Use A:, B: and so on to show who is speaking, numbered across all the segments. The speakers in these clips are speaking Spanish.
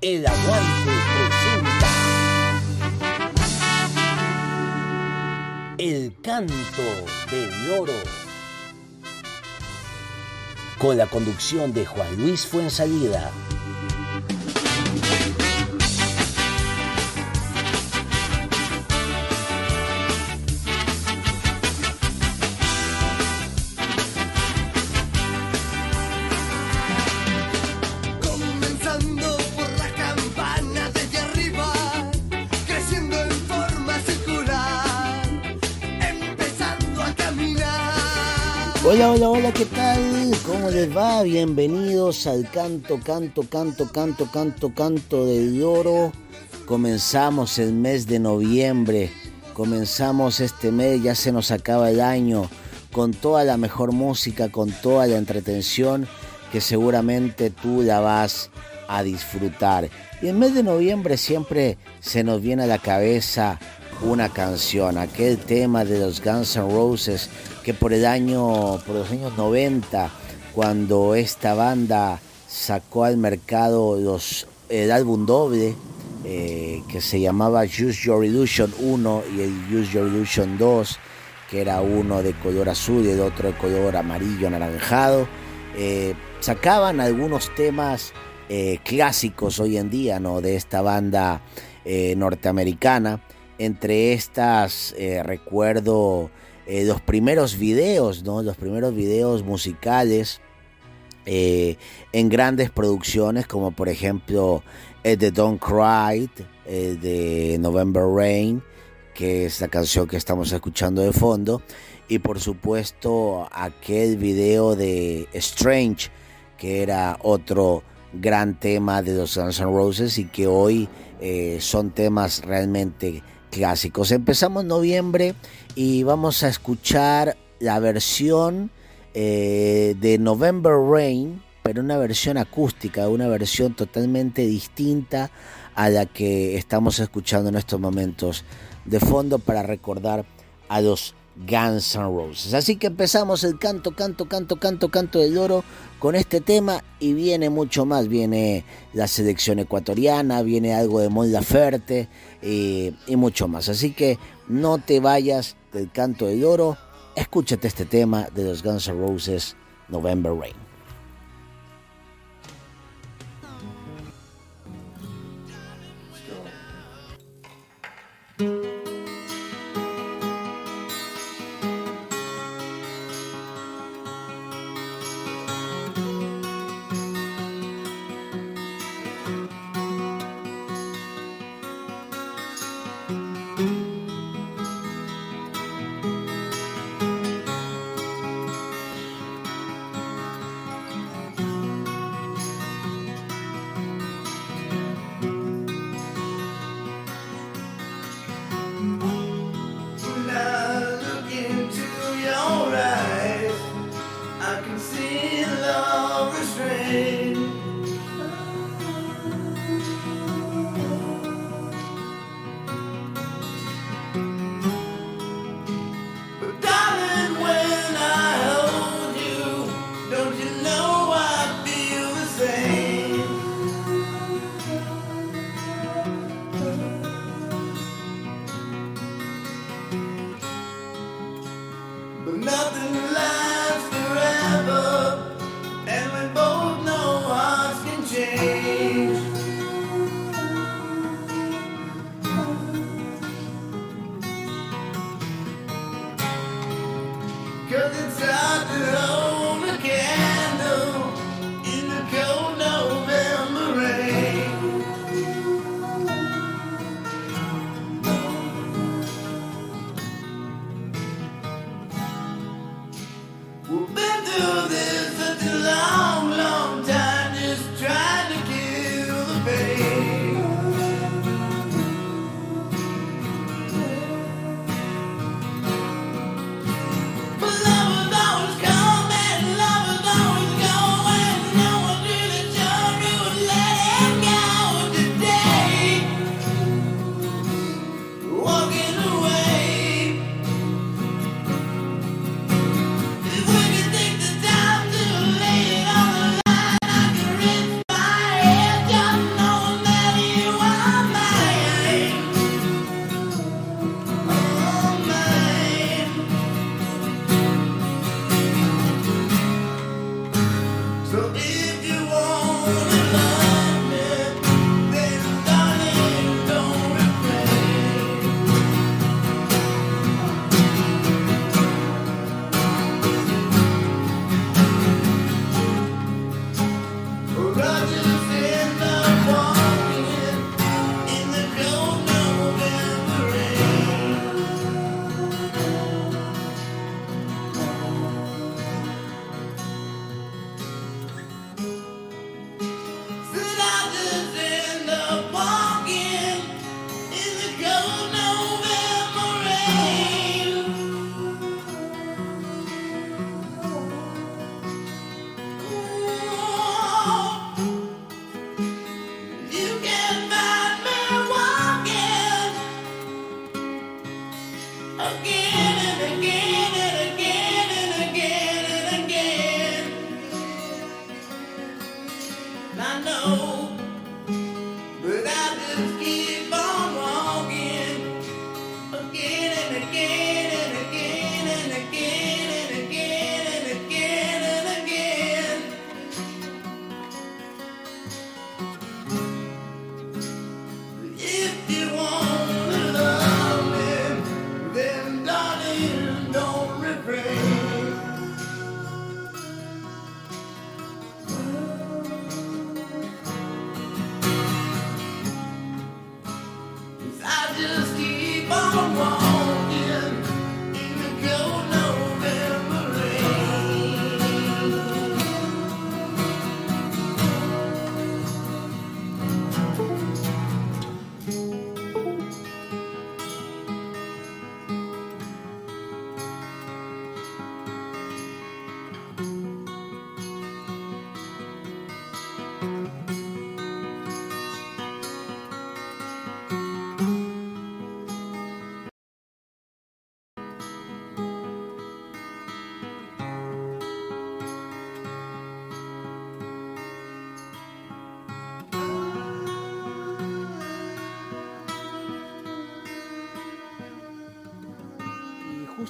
A: El Aguante presenta El Canto del Oro con la conducción de Juan Luis Fuensalida. Hola, hola, hola, ¿qué tal? ¿Cómo les va? Bienvenidos al canto, canto, canto, canto, canto, canto del oro. Comenzamos el mes de noviembre, comenzamos este mes, ya se nos acaba el año, con toda la mejor música, con toda la entretención que seguramente tú la vas a disfrutar. Y el mes de noviembre siempre se nos viene a la cabeza una canción, aquel tema de los Guns N' Roses que por el año, por los años 90, cuando esta banda sacó al mercado los, el álbum doble eh, que se llamaba Use Your Illusion 1 y el Use Your Illusion 2, que era uno de color azul y el otro de color amarillo anaranjado, eh, sacaban algunos temas eh, clásicos hoy en día ¿no? de esta banda norteamericana. Entre estas recuerdo eh, los primeros videos, ¿no? Los primeros videos musicales eh, en grandes producciones, como por ejemplo el de Don't Cry, el de November Rain, que es la canción que estamos escuchando de fondo, y por supuesto aquel video de Strange, que era otro gran tema de los Guns N' Roses y que hoy eh, son temas realmente clásicos. Empezamos noviembre y vamos a escuchar la versión eh, de November Rain, pero una versión acústica, una versión totalmente distinta a la que estamos escuchando en estos momentos de fondo para recordar a los Guns N' Roses. Así que empezamos el canto, canto, canto, canto, canto del oro con este tema y viene mucho más. Viene la selección ecuatoriana, viene algo de Mon Laferte y, y mucho más. Así que no te vayas del canto del oro. Escúchate este tema de los Guns N' Roses, November Rain.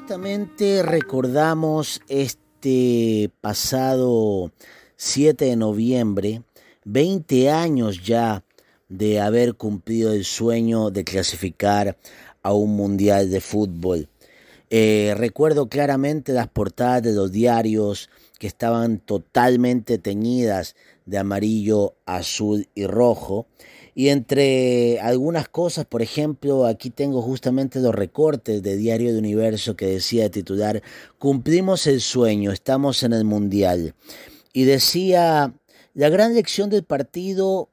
A: Justamente recordamos este pasado 7 de noviembre, 20 años ya de haber cumplido el sueño de clasificar a un mundial de fútbol. Eh, recuerdo claramente las portadas de los diarios que estaban totalmente teñidas de amarillo, azul y rojo. Y entre algunas cosas, por ejemplo, aquí tengo justamente los recortes de Diario de Universo que decía de titular, cumplimos el sueño, estamos en el Mundial. Y decía, la gran lección del partido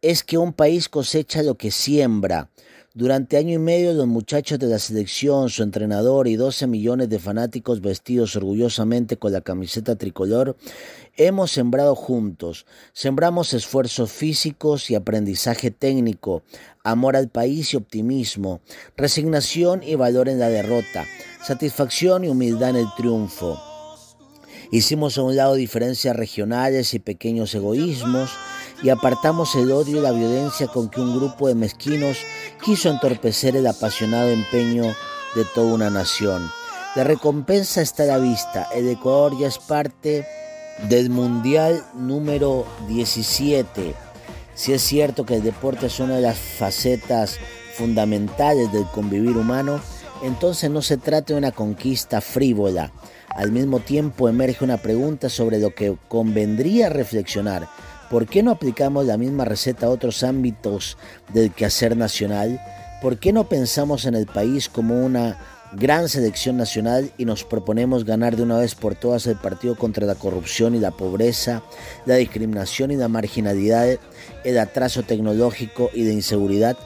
A: es que un país cosecha lo que siembra. Durante año y medio los muchachos de la selección, su entrenador y 12 millones de fanáticos vestidos orgullosamente con la camiseta tricolor, hemos sembrado juntos. Sembramos esfuerzos físicos y aprendizaje técnico, amor al país y optimismo, resignación y valor en la derrota, satisfacción y humildad en el triunfo. Hicimos a un lado diferencias regionales y pequeños egoísmos, y apartamos el odio y la violencia con que un grupo de mezquinos quiso entorpecer el apasionado empeño de toda una nación. La recompensa está a la vista. El Ecuador ya es parte del Mundial número 17. Si es cierto que el deporte es una de las facetas fundamentales del convivir humano, entonces no se trata de una conquista frívola. Al mismo tiempo emerge una pregunta sobre lo que convendría reflexionar ¿Por qué no aplicamos la misma receta a otros ámbitos del quehacer nacional? ¿Por qué no pensamos en el país como una gran selección nacional y nos proponemos ganar de una vez por todas el partido contra la corrupción y la pobreza, la discriminación y la marginalidad, el atraso tecnológico y de inseguridad?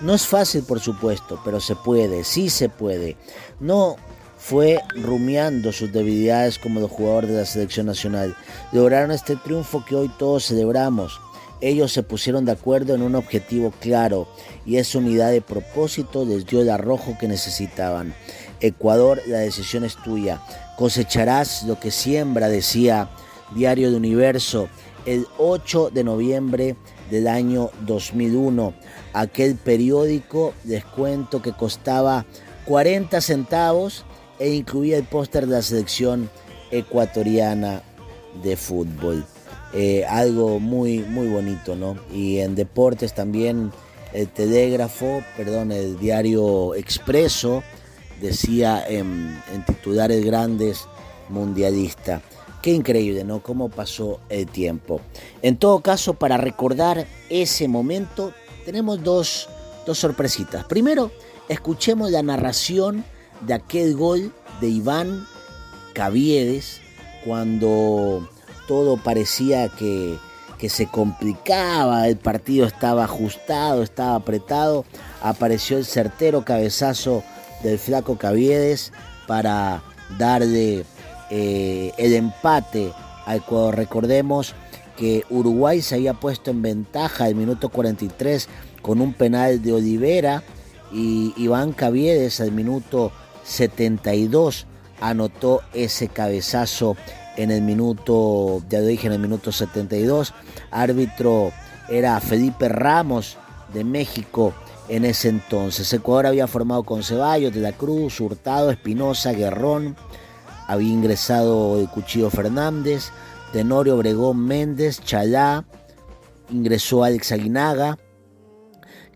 A: No es fácil, por supuesto, pero se puede, sí se puede. No fue rumiando sus debilidades como los jugadores de la selección nacional. Lograron este triunfo que hoy todos celebramos. Ellos se pusieron de acuerdo en un objetivo claro y esa unidad de propósito les dio el arrojo que necesitaban. Ecuador, la decisión es tuya. Cosecharás lo que siembra, decía Diario de Universo, el 8 de noviembre del año 2001. Aquel periódico, les cuento que costaba 40 centavos e incluía el póster de la selección ecuatoriana de fútbol. Eh, algo muy, muy bonito, ¿no? Y en deportes también el telégrafo, perdón, el diario Expreso decía en, en titulares grandes mundialista. Qué increíble, ¿no? Cómo pasó el tiempo. En todo caso, para recordar ese momento, tenemos dos, dos sorpresitas. Primero, escuchemos la narración de aquel gol de Iván Caviedes cuando todo parecía que, que se complicaba, el partido estaba ajustado, estaba apretado, apareció el certero cabezazo del flaco Caviedes para darle eh, el empate a Ecuador. Recordemos que Uruguay se había puesto en ventaja el minuto 43 con un penal de Olivera y Iván Caviedes al minuto 72 anotó ese cabezazo en el minuto, ya lo dije, en el minuto 72. Árbitro era Felipe Ramos de México en ese entonces. Ecuador había formado con Ceballos, de la Cruz, Hurtado, Espinosa, Guerrón. Había ingresado Cuchillo Fernández, Tenorio Obregón Méndez, Chalá. Ingresó Alex Aguinaga.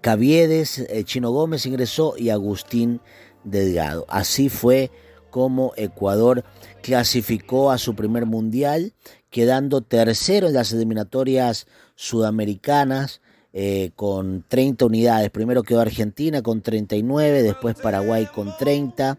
A: Caviedes, eh, Chino Gómez ingresó y Agustín Delgado. Así fue como Ecuador clasificó a su primer mundial, quedando tercero en las eliminatorias sudamericanas eh, con 30 unidades. Primero quedó Argentina con 39, después Paraguay con 30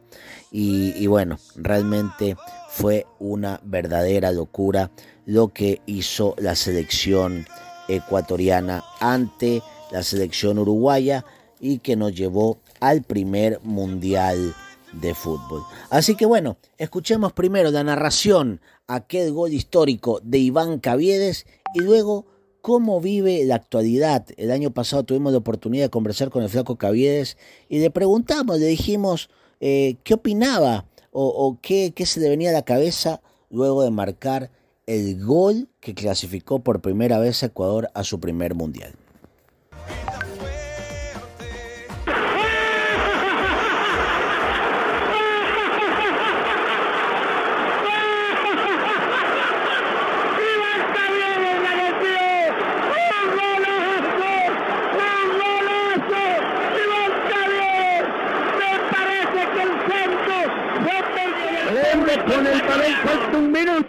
A: y, y bueno, realmente fue una verdadera locura lo que hizo la selección ecuatoriana ante la selección uruguaya y que nos llevó al primer mundial de fútbol. Así que bueno, escuchemos primero la narración, aquel gol histórico de Iván Caviedes y luego cómo vive la actualidad. El año pasado tuvimos la oportunidad de conversar con el flaco Caviedes y le preguntamos, le dijimos eh, qué opinaba o, qué, qué se le venía a la cabeza luego de marcar el gol que clasificó por primera vez a Ecuador a su primer mundial.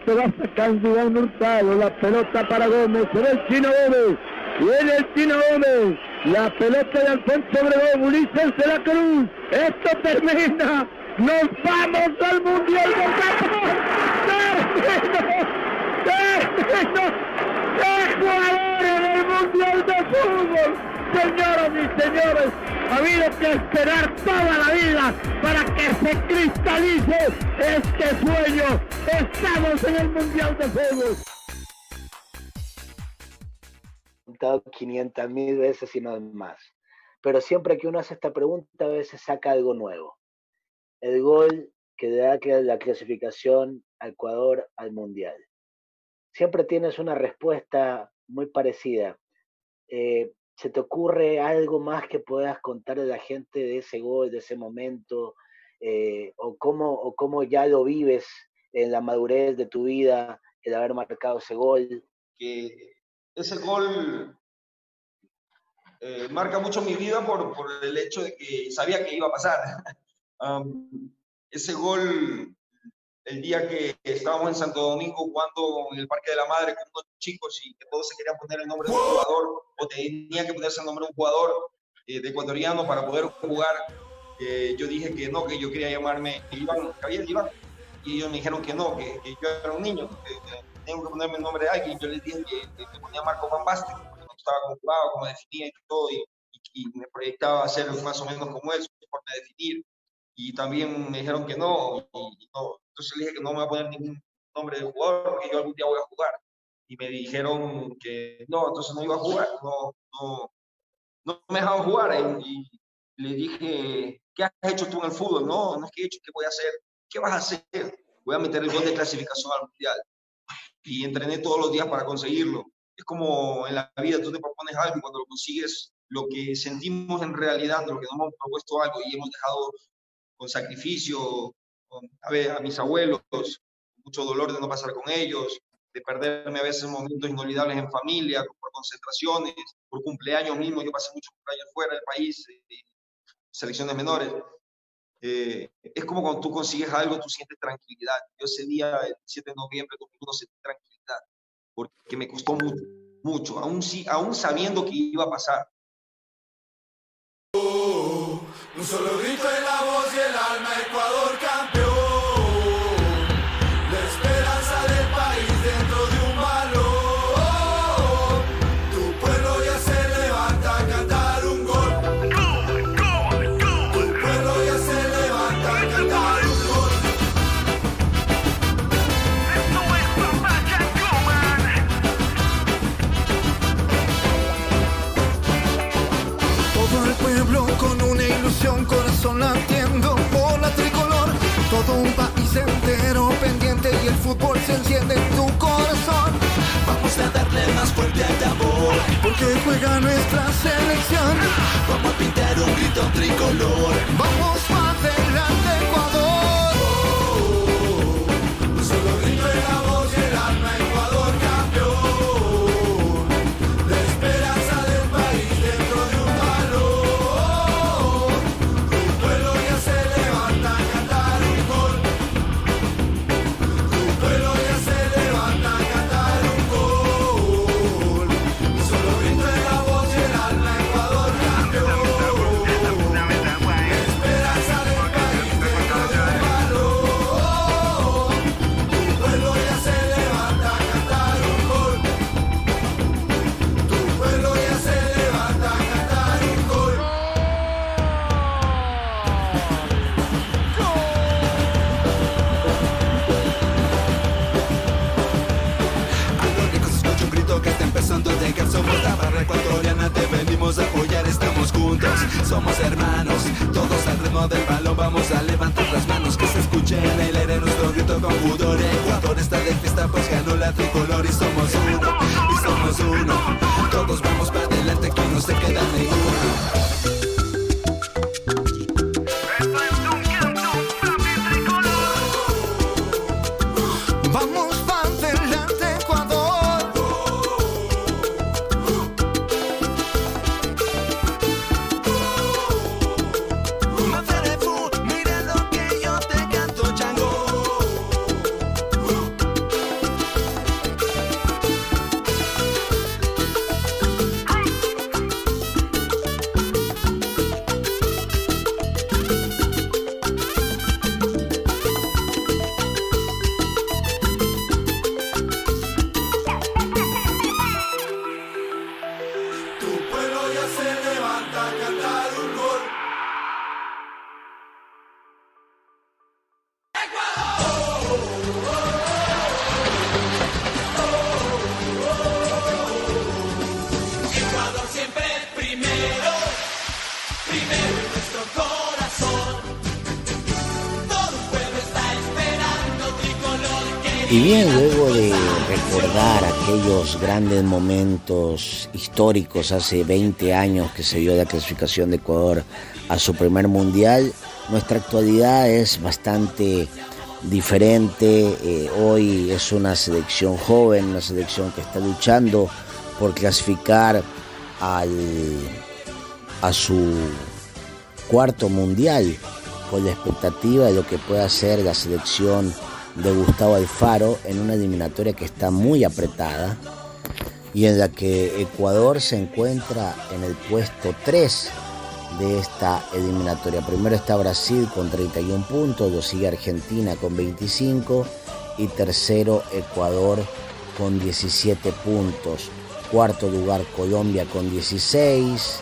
B: Minuto va sacando Iván Hurtado. La pelota para Gómez. Se el Chino Gómez. Viene el Chino Gómez. La pelota de Alfonso Obregón. Ulises de la Cruz. Esto termina. Nos vamos al Mundial de Japón. ¡Termino! ¡Qué jugadores del Mundial de Fútbol! Señoras y señores, ha habido que esperar toda la vida para que se cristalice este sueño. Estamos en el Mundial de Fútbol.
A: Contado 500 mil veces y no más. Pero siempre que uno hace esta pregunta, a veces saca algo nuevo. El gol que da la clasificación a Ecuador al Mundial. Siempre tienes una respuesta muy parecida. Eh, ¿Se te ocurre algo más que puedas contar a la gente de ese gol, de ese momento? Eh, o, cómo, ¿O cómo ya lo vives en la madurez de tu vida, el haber marcado ese gol?
C: Que ese gol eh, marca mucho mi vida por, por, el hecho de que sabía que iba a pasar. ese gol el día que estábamos en Santo Domingo jugando en el Parque de la Madre con unos chicos y que todos se querían poner el nombre de un jugador o tenía que ponerse el nombre de un jugador eh, de ecuatoriano para poder jugar, eh, yo dije que no, que yo quería llamarme Iván, Javier Iván, y ellos me dijeron que no, que, yo era un niño, que, tengo que ponerme el nombre de alguien, yo les dije que, me ponía Marco Van Basten, porque me gustaba cómo jugaba, definía y todo, y, me proyectaba a ser más o menos como él, de definir, y también me dijeron que no, y, no, entonces le dije que no me voy a poner ningún nombre de jugador porque yo algún día voy a jugar. Y me dijeron que no, entonces no iba a jugar, no, no, no me dejaban jugar. Y, le dije, ¿qué has hecho tú en el fútbol? No, no es que he hecho, ¿qué voy a hacer? ¿Qué vas a hacer? Voy a meter el gol de clasificación al mundial. Y entrené todos los días para conseguirlo. Es como en la vida, tú te propones algo y cuando lo consigues, lo que sentimos en realidad, lo que nos hemos propuesto algo y hemos dejado con sacrificio, a, ver, a mis abuelos, mucho dolor de no pasar con ellos, de perderme a veces momentos inolvidables en familia, por concentraciones, por cumpleaños mismos. Yo pasé muchos cumpleaños fuera del país, eh, selecciones menores. Eh, es como cuando tú consigues algo, tú sientes tranquilidad. Yo ese día, el 7 de noviembre de 2001, sentí tranquilidad, porque me costó mucho, mucho, aún, aún sabiendo que iba a pasar.
D: Un solo grito en se enciende en tu corazón. Vamos a darle más fuerte al tambor, porque juega nuestra selección. Vamos a pintar un grito tricolor. Vamos para adelante, Ecuador.
A: Aquellos grandes momentos históricos hace 20 años que se dio la clasificación de Ecuador a su primer mundial, nuestra actualidad es bastante diferente. Eh, hoy es una selección joven, una selección que está luchando por clasificar al, a su cuarto mundial con la expectativa de lo que pueda hacer la selección de Gustavo Alfaro en una eliminatoria que está muy apretada y en la que Ecuador se encuentra en el puesto 3 de esta eliminatoria. Primero está Brasil con 31 puntos, lo sigue Argentina con 25 y tercero Ecuador con 17 puntos. Cuarto lugar Colombia con 16,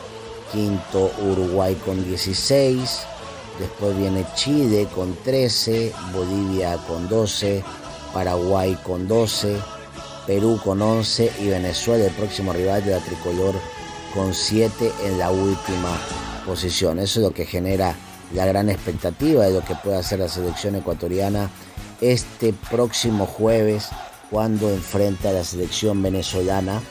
A: quinto Uruguay con 16 Después viene Chile con 13, Bolivia con 12, Paraguay con 12, Perú con 11 y Venezuela, el próximo rival de la tricolor, con 7 en la última posición. Eso es lo que genera la gran expectativa de lo que puede hacer la selección ecuatoriana este próximo jueves cuando enfrenta a la selección venezolana,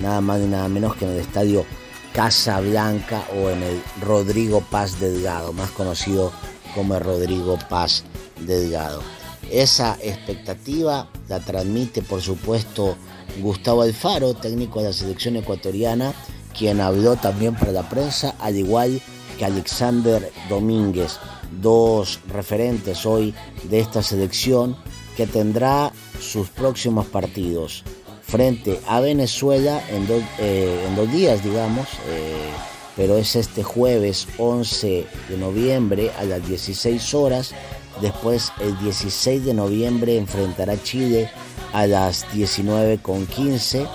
A: nada más ni nada menos que en el estadio Casa Blanca o en el Rodrigo Paz Delgado, más conocido como Rodrigo Paz Delgado. Esa expectativa la transmite, por supuesto, Gustavo Alfaro, técnico de la selección ecuatoriana, quien habló también para la prensa, al igual que Alexander Domínguez, dos referentes hoy de esta selección que tendrá sus próximos partidos frente a Venezuela en, eh, en dos días, digamos, eh, pero es este jueves 11 de noviembre a las 16 horas. Después el 16 de noviembre enfrentará Chile a las 19.15.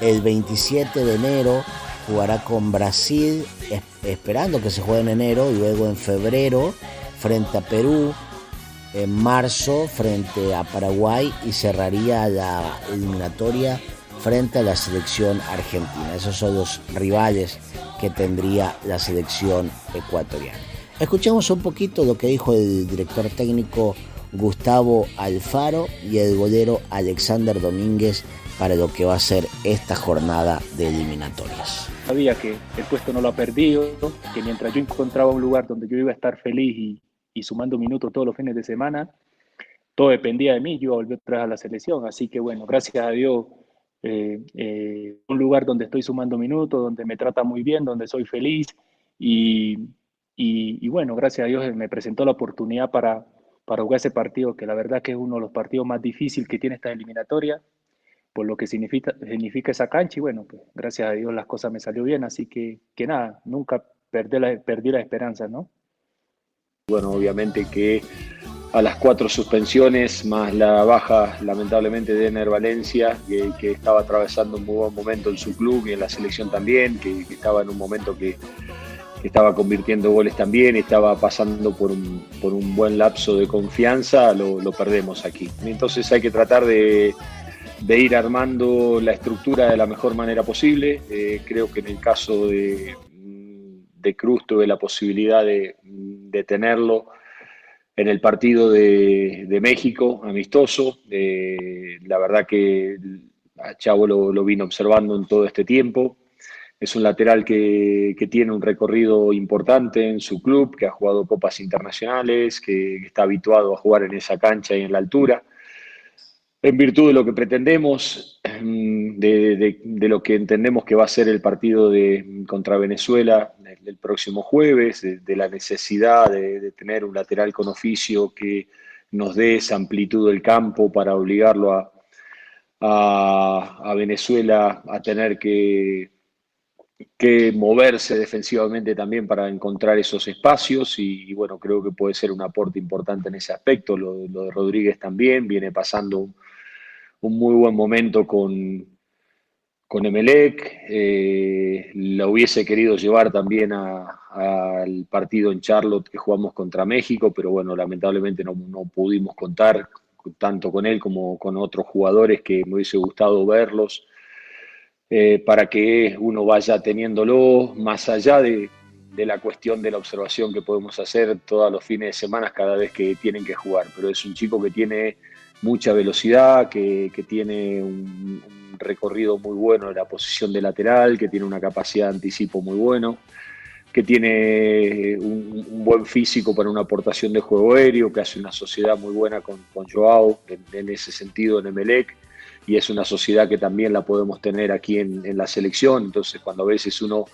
A: El 27 de enero jugará con Brasil, esperando que se juegue en enero, y luego en febrero frente a Perú, en marzo frente a Paraguay y cerraría la eliminatoria frente a la selección argentina. Esos son los rivales que tendría la selección ecuatoriana. Escuchemos un poquito lo que dijo el director técnico Gustavo Alfaro y el golero Alexander Domínguez para lo que va a ser esta jornada de eliminatorias.
E: Sabía que el puesto no lo ha perdido, que mientras yo encontraba un lugar donde yo iba a estar feliz y, y sumando minutos todos los fines de semana, todo dependía de mí, yo iba a volver atrás a la selección. Así que bueno, gracias a Dios, eh, eh, un lugar donde estoy sumando minutos, donde me trata muy bien, donde soy feliz. Y, y, bueno, gracias a Dios me presentó la oportunidad para, para jugar ese partido, que la verdad que es uno de los partidos más difíciles que tiene esta eliminatoria, por lo que significa, significa esa cancha. Y bueno, pues gracias a Dios las cosas me salió bien, así que, que nada, nunca perdí la, perdí la esperanza, ¿no?
F: Bueno, obviamente que a las cuatro suspensiones, más la baja lamentablemente de Ener Valencia, que, estaba atravesando un muy buen momento en su club y en la selección también, que, estaba en un momento que, estaba convirtiendo goles también, estaba pasando por un, por un buen lapso de confianza, lo, perdemos aquí. Entonces hay que tratar de, ir armando la estructura de la mejor manera posible. Eh, creo que en el caso de, de Cruz tuve la posibilidad de, tenerlo en el partido de, México, amistoso. Eh, la verdad que a Chavo lo, vino observando en todo este tiempo. Es un lateral que, tiene un recorrido importante en su club, que ha jugado copas internacionales, que está habituado a jugar en esa cancha y en la altura en virtud de lo que pretendemos, em, de, lo que entendemos que va a ser el partido de, contra Venezuela el, próximo jueves, de, la necesidad de, tener un lateral con oficio que nos dé esa amplitud del campo para obligarlo a, a, Venezuela a tener que, que, moverse defensivamente también para encontrar esos espacios y, bueno, creo que puede ser un aporte importante en ese aspecto. Lo, lo de Rodríguez también viene pasando un muy buen momento con, con Emelec. Eh, lo hubiese querido llevar también al partido en Charlotte que jugamos contra México, pero bueno, lamentablemente no, pudimos contar tanto con él como con otros jugadores que me hubiese gustado verlos. Eh, para que uno vaya teniéndolo más allá de, de, la cuestión de la observación que podemos hacer todos los fines de semana cada vez que tienen que jugar. Pero es un chico que tiene mucha velocidad, que, tiene un, recorrido muy bueno en la posición de lateral, que tiene una capacidad de anticipo muy bueno, que tiene un, buen físico para una aportación de juego aéreo, que hace una sociedad muy buena con, Joao en, ese sentido en Emelec, y es una sociedad que también la podemos tener aquí en, en la selección, entonces cuando a veces uno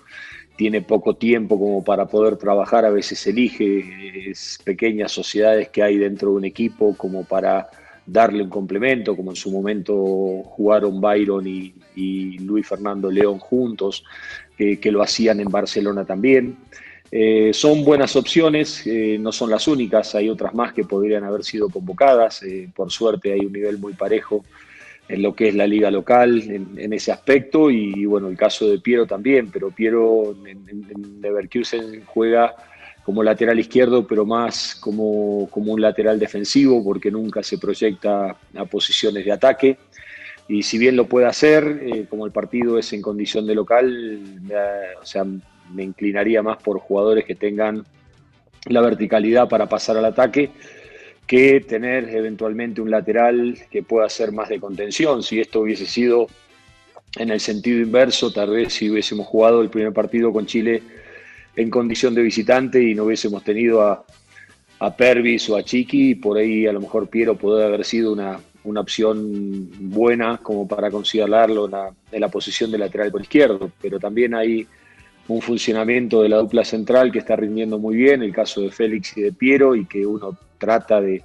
F: tiene poco tiempo como para poder trabajar, a veces elige pequeñas sociedades que hay dentro de un equipo como para darle un complemento, como en su momento jugaron Byron y, Luis Fernando León juntos, que lo hacían en Barcelona también. Eh, son buenas opciones, eh, no son las únicas, hay otras más que podrían haber sido convocadas, eh, por suerte hay un nivel muy parejo en lo que es la liga local en, ese aspecto y, bueno, el caso de Piero también, pero Piero en, en, Leverkusen juega como lateral izquierdo, pero más como, como, un lateral defensivo porque nunca se proyecta a posiciones de ataque. Y si bien lo puede hacer, eh, como el partido es en condición de local, o sea, me inclinaría más por jugadores que tengan la verticalidad para pasar al ataque que tener eventualmente un lateral que pueda hacer más de contención. Si esto hubiese sido en el sentido inverso, tal vez si hubiésemos jugado el primer partido con Chile en condición de visitante y no hubiésemos tenido a, a Pervis o a Chiqui, por ahí a lo mejor Piero puede haber sido una, opción buena como para considerarlo en la, en la posición de lateral por izquierdo, pero también hay un funcionamiento de la dupla central que está rindiendo muy bien, el caso de Félix y de Piero, y que uno trata de,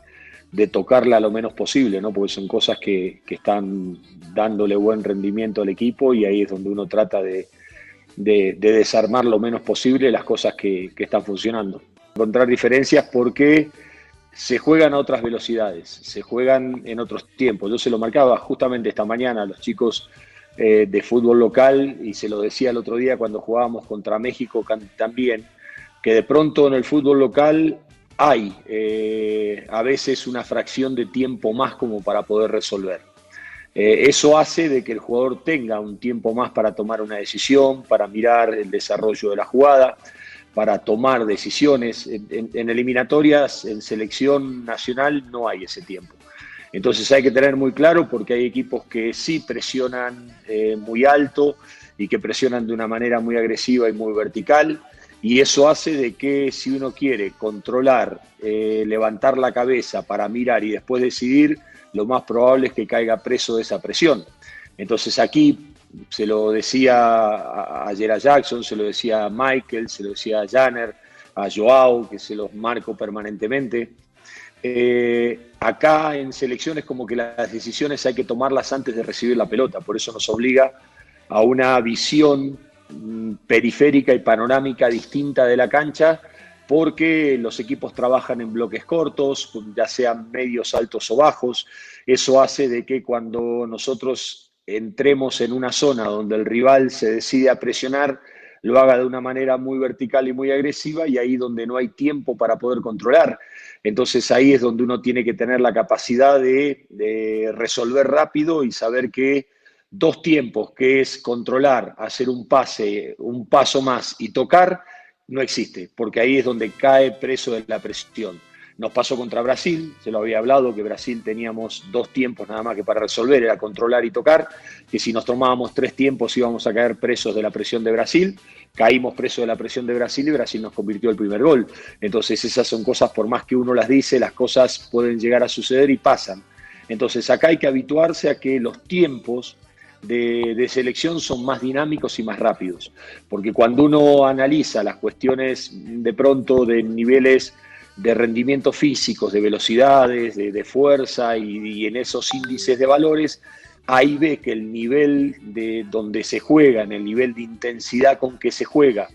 F: tocarla lo menos posible, ¿no? porque son cosas que, están dándole buen rendimiento al equipo y ahí es donde uno trata de, desarmar lo menos posible las cosas que, están funcionando. Encontrar diferencias porque se juegan a otras velocidades, se juegan en otros tiempos. Yo se lo marcaba justamente esta mañana a los chicos eh, de fútbol local y se lo decía el otro día cuando jugábamos contra México también, que de pronto en el fútbol local hay eh, a veces una fracción de tiempo más como para poder resolver. Eh, eso hace de que el jugador tenga un tiempo más para tomar una decisión, para mirar el desarrollo de la jugada, para tomar decisiones. en eliminatorias, en selección nacional, no hay ese tiempo. Entonces hay que tener muy claro porque hay equipos que sí presionan eh, muy alto y que presionan de una manera muy agresiva y muy vertical. Y eso hace de que si uno quiere controlar, eh, levantar la cabeza para mirar y después decidir, lo más probable es que caiga preso de esa presión. Entonces aquí se lo decía ayer a Jackson, se lo decía a Michael, se lo decía a Janner, a Joao, que se los marco permanentemente. Eh, acá en selecciones como que las decisiones hay que tomarlas antes de recibir la pelota, por eso nos obliga a una visión mm, periférica y panorámica distinta de la cancha, porque los equipos trabajan en bloques cortos, ya sean medios, altos o bajos. Eso hace de que cuando nosotros entremos en una zona donde el rival se decide a presionar, lo haga de una manera muy vertical y muy agresiva y ahí donde no hay tiempo para poder controlar. Entonces ahí es donde uno tiene que tener la capacidad de, resolver rápido y saber que dos tiempos, que es controlar, hacer un pase, un paso más y tocar, no existe, porque ahí es donde cae preso de la presión. Nos pasó contra Brasil, se lo había hablado, que Brasil teníamos dos tiempos nada más que para resolver, era controlar y tocar, que si nos tomábamos tres tiempos íbamos a caer presos de la presión de Brasil, caímos presos de la presión de Brasil y Brasil nos convirtió el primer gol. Entonces esas son cosas, por más que uno las dice, las cosas pueden llegar a suceder y pasan. Entonces acá hay que habituarse a que los tiempos de, selección son más dinámicos y más rápidos. Porque cuando uno analiza las cuestiones de pronto de niveles de rendimiento físicos, de velocidades, de, fuerza y, en esos índices de valores, ahí ve que el nivel de donde se juega, en el nivel de intensidad con que se juega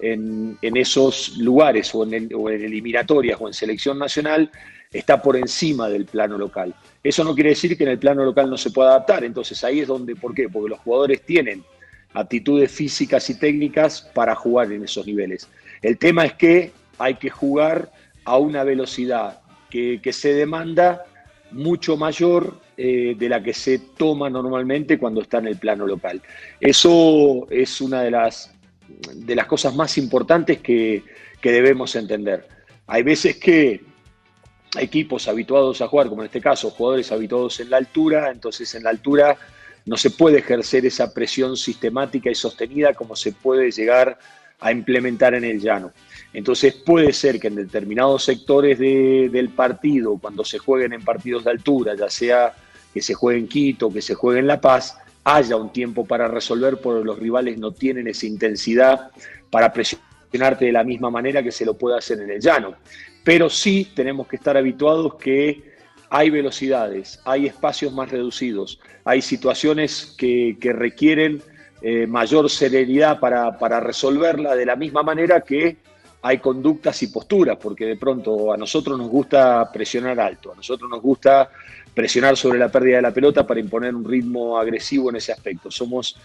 F: en, esos lugares en, o en eliminatorias o en selección nacional, está por encima del plano local. Eso no quiere decir que en el plano local no se pueda adaptar, entonces ahí es donde, ¿por qué? Porque los jugadores tienen aptitudes físicas y técnicas para jugar en esos niveles. El tema es que hay que jugar a una velocidad que, se demanda mucho mayor eh, de la que se toma normalmente cuando está en el plano local. Eso es una de las, de las cosas más importantes que, debemos entender. Hay veces que equipos habituados a jugar, como en este caso, jugadores habituados en la altura, entonces en la altura no se puede ejercer esa presión sistemática y sostenida como se puede llegar a implementar en el llano. Entonces puede ser que en determinados sectores del partido, cuando se jueguen en partidos de altura, ya sea que se juegue en Quito, que se juegue en La Paz, haya un tiempo para resolver porque los rivales no tienen esa intensidad para presionarte de la misma manera que se lo puede hacer en el llano. Pero sí tenemos que estar habituados que hay velocidades, hay espacios más reducidos, hay situaciones que, requieren eh, mayor serenidad para, para resolverla de la misma manera que hay conductas y posturas, porque de pronto a nosotros nos gusta presionar alto, a nosotros nos gusta presionar sobre la pérdida de la pelota para imponer un ritmo agresivo en ese aspecto. Somos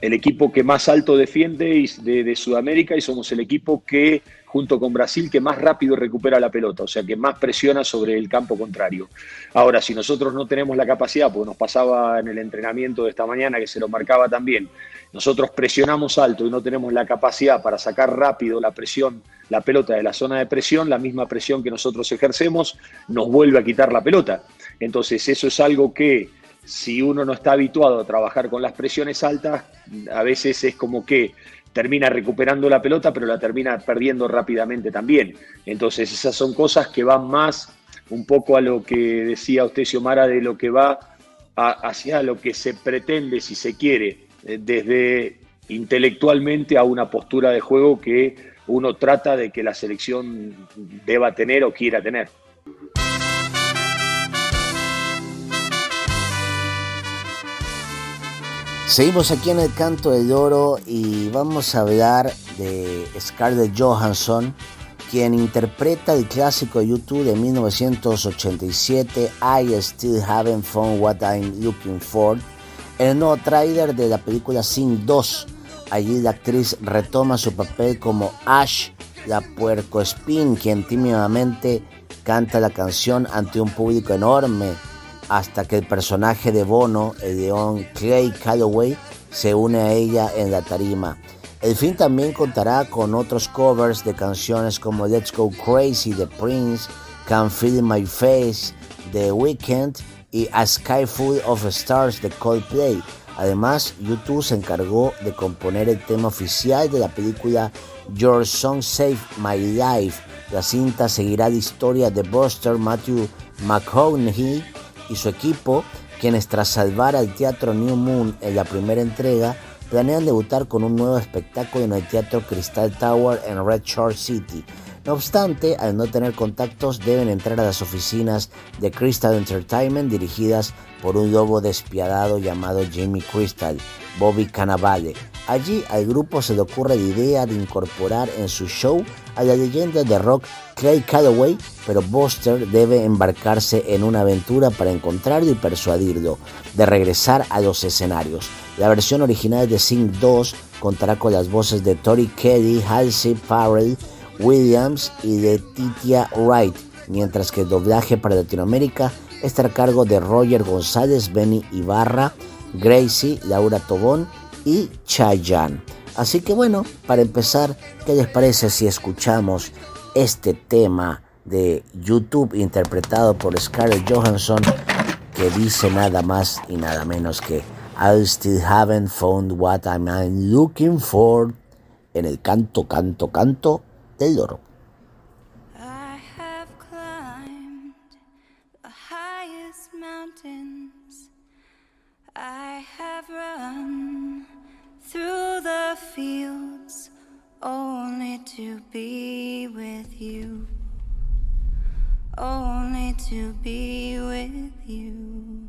F: el equipo que más alto defiende de, Sudamérica y somos el equipo que, junto con Brasil, que más rápido recupera la pelota, o sea, que más presiona sobre el campo contrario. Ahora, si nosotros no tenemos la capacidad, porque nos pasaba en el entrenamiento de esta mañana que se lo marcaba también, nosotros presionamos alto y no tenemos la capacidad para sacar rápido la presión, la pelota de la zona de presión, la misma presión que nosotros ejercemos, nos vuelve a quitar la pelota. Entonces, eso es algo que si uno no está habituado a trabajar con las presiones altas, a veces es como que termina recuperando la pelota, pero la termina perdiendo rápidamente también. Entonces, esas son cosas que van más un poco a lo que decía usted, Xiomara, de lo que va hacia lo que se pretende, si se quiere, eh, desde intelectualmente a una postura de juego que uno trata de que la selección deba tener o quiera tener.
A: Seguimos aquí en el canto del oro y vamos a hablar de Scarlett Johansson, quien interpreta el clásico YouTube de 1987, I Still Haven't Found What I'm Looking For, el nuevo tráiler de la película Sing 2. Allí la actriz retoma su papel como Ash, la puercoespín, quien tímidamente canta la canción ante un público enorme hasta que el personaje de Bono, el león Clay Calloway, se une a ella en la tarima. El film también contará con otros covers de canciones como Let's Go Crazy de Prince, Can Feel My Face de Weekend y A Sky Full of Stars de Coldplay. Además, YouTube se encargó de componer el tema oficial de la película Your Song Save My Life. La cinta seguirá la historia de Buster Matthew McConaughey y su equipo, quienes tras salvar al Teatro New Moon en la primera entrega, planean debutar con un nuevo espectáculo en el Teatro Crystal Tower en Red Shore City. No obstante, al no tener contactos, deben entrar a las oficinas de Crystal Entertainment dirigidas por un lobo despiadado llamado Jimmy Crystal, Bobby Cannavale. Allí al grupo se le ocurre la idea de incorporar en su show a la leyenda de rock Clay Calloway, pero Buster debe embarcarse en una aventura para encontrarlo y persuadirlo de regresar a los escenarios. La versión original de Sing 2 contará con las voces de Tori Kelly, Halsey Farrell, Williams y de Titia Wright, mientras que el doblaje para Latinoamérica estará a cargo de Roger González, Benny Ibarra, Gracie, Laura Tobón y Chayanne. Así que bueno, para empezar, ¿qué les parece si escuchamos este tema de YouTube interpretado por Scarlett Johansson que dice nada más y nada menos que I still haven't found what I'm looking for en el canto, canto, canto del loro.
G: Fields only to be with you. Only to be with you.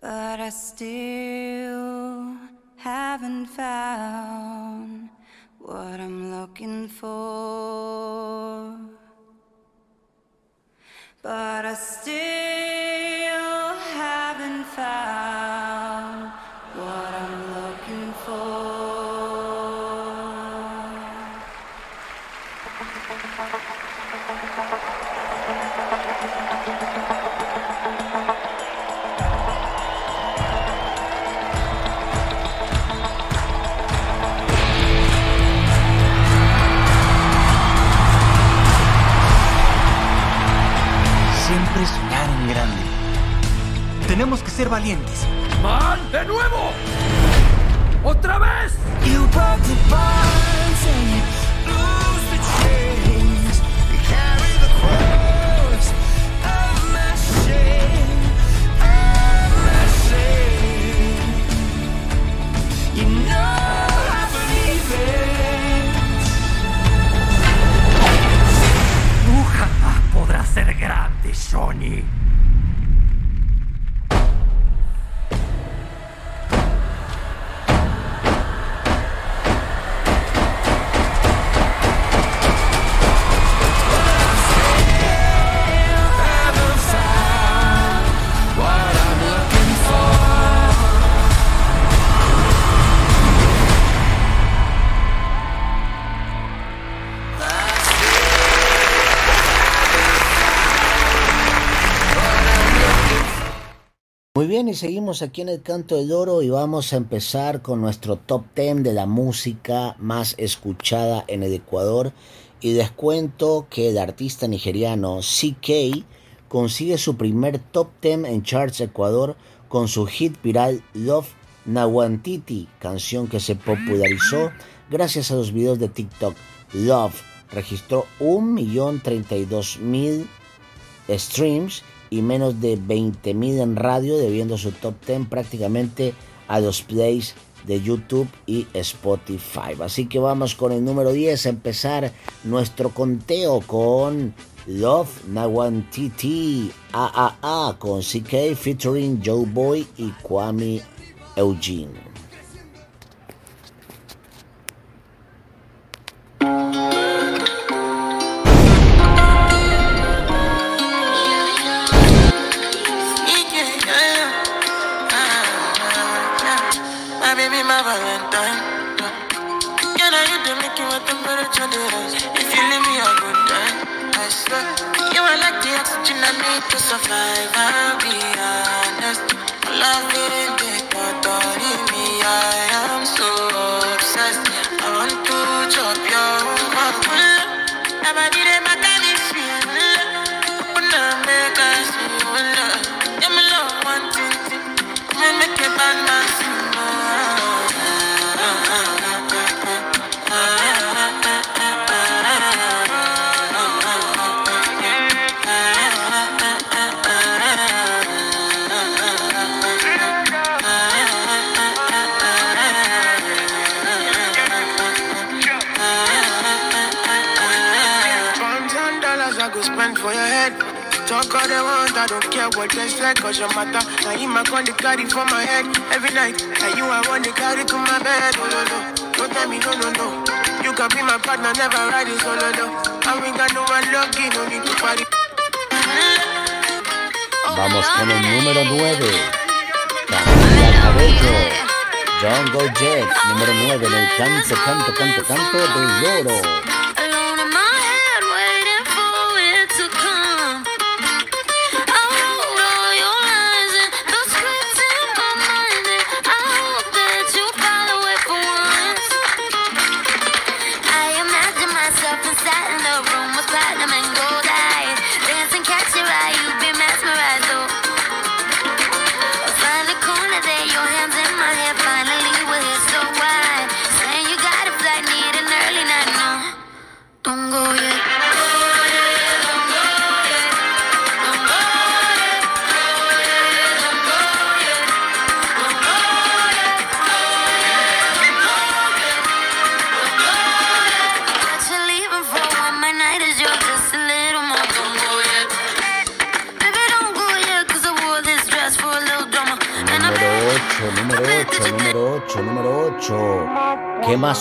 G: But I still haven't found what I'm looking for. But I still
H: Tenemos que ser valientes.
I: ¡Man! ¡De nuevo! ¡Otra vez!
J: You broke the bonds and you
A: Muy bien, y seguimos aquí en el Canto del Oro y vamos a empezar con nuestro top 10 de la música más escuchada en el Ecuador. Y les cuento que el artista nigeriano CK consigue su primer top 10 en Charts Ecuador con su hit viral Love Nawantiti, canción que se popularizó gracias a los videos de TikTok. Love registró 1.032.000 streams y menos de 20.000 en radio, debiendo su top 10 prácticamente a los plays de YouTube y Spotify. Así que vamos con el número 10 a empezar nuestro conteo con Love Nawantiti AAA con CK featuring Joe Boy y Kwame Eugene.
K: My baby, my Valentine. Yeah, now you do make you a temperature difference. If you leave me a good time, I swear. You are like the oxygen I need to survive. I'll be honest. Love didn't take thought in me. I am so obsessed. I want to chop your heart. Never did my I don't care what they say, cause your matter. Now you my con the carry for my head every night. And you I want to carry to my bed. Oh, no, no. Don't tell me no, no, no. You can be my partner, never ride it solo, no. And we got no one lucky, no need to party.
A: Vamos con el número 9. Camila Cabello. John Go Jet, número 9 en el canto, canto, canto, canto del loro.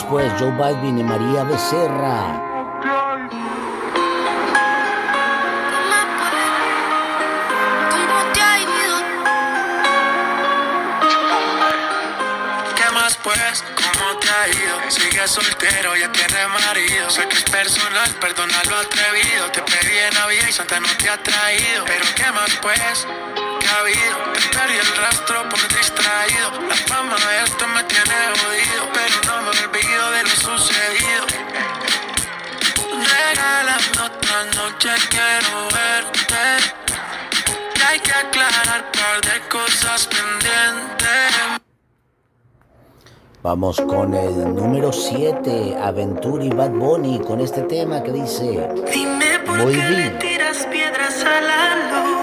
A: ¿Qué más pues? Joe Balvin y María Becerra.
L: ¿Qué más pues? ¿Cómo te ha ido? Sigues soltero, ya tienes marido. Sé que es personal, perdona lo atrevido. Te pedí en Navidad y Santa no te ha traído. Pero ¿qué más pues? ¿Qué ha habido? Te perdí el rastro por distraído. noche quiero verte. Y hay que aclarar par de cosas pendientes.
M: Vamos con el número 7, Aventura y Bad Bunny, con este tema que dice...
K: Dime por qué le tiras piedras al
L: la
M: luz.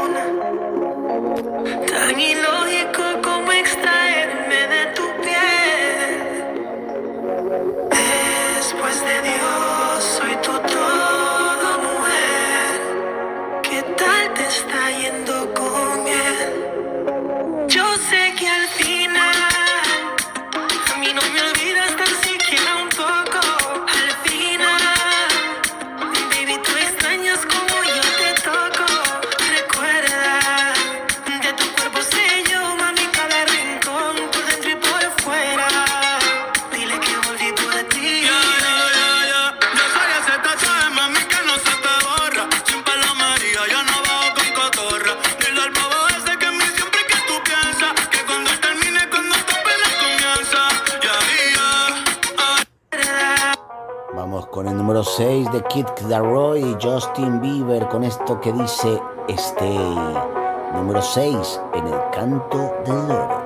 M: de Kid Laroi y Justin Bieber con esto que dice Stay, número 6 en el canto del loro.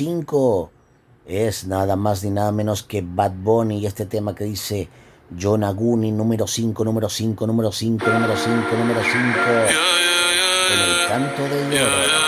M: 5 es nada más ni nada menos que Bad Bunny y este tema que dice John Aguni, número 5, número 5, número 5, número 5, número 5, con el canto
L: de
M: Yoro.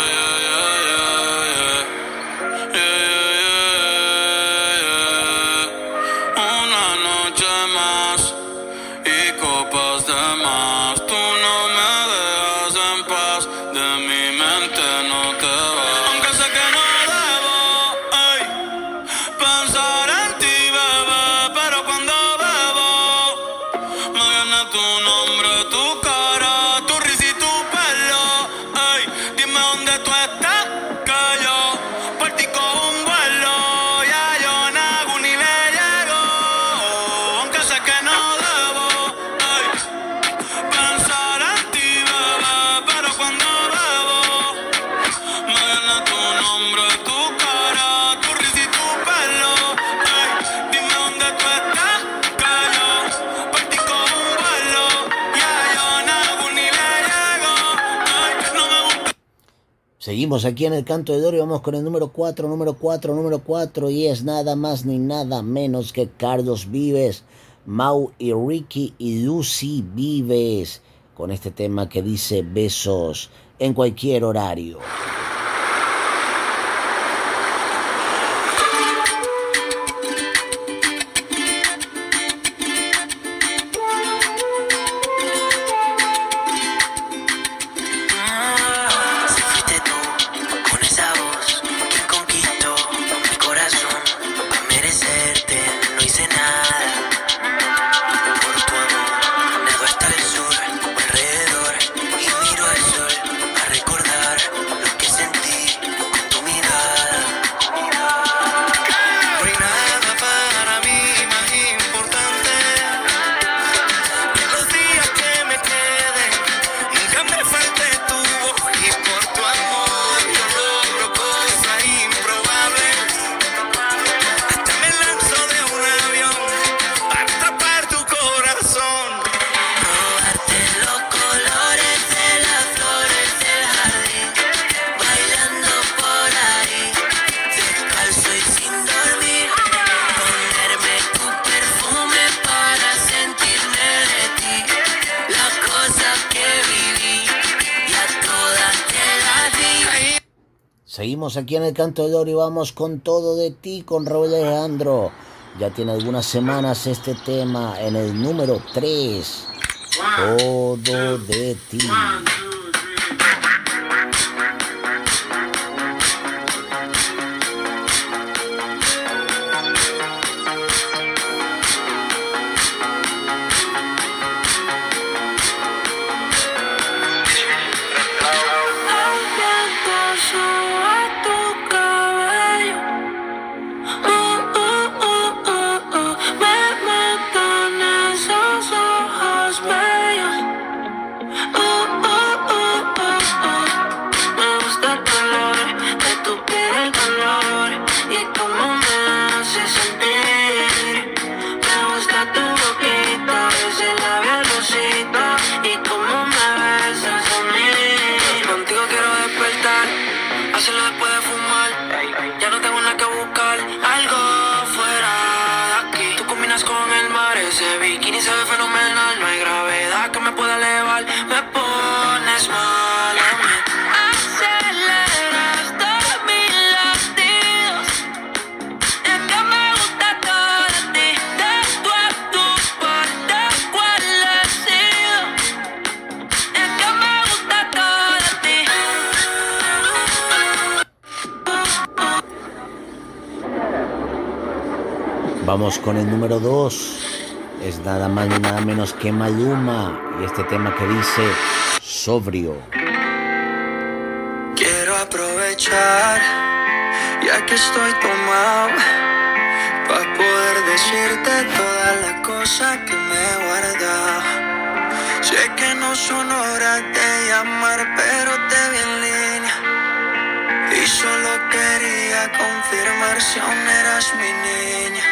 M: Aquí en el canto de Dory, vamos con el número 4, número 4, número 4 y es nada más ni nada menos que Carlos Vives, Mau y Ricky y Lucy Vives con este tema que dice besos en cualquier horario.
A: Aquí en el Canto de Oro y vamos con todo de ti, con Raúl Alejandro. Ya tiene algunas semanas este tema en el número 3. Todo de ti. Con el número 2. Es nada más ni nada menos que Maluma. Y este tema que dice sobrio.
K: Quiero aprovechar, ya que estoy tomado, para poder decirte todas las cosas que me guarda. Sé que no son horas de llamar, pero te vi en línea. Y solo quería confirmar si aún eras mi niña.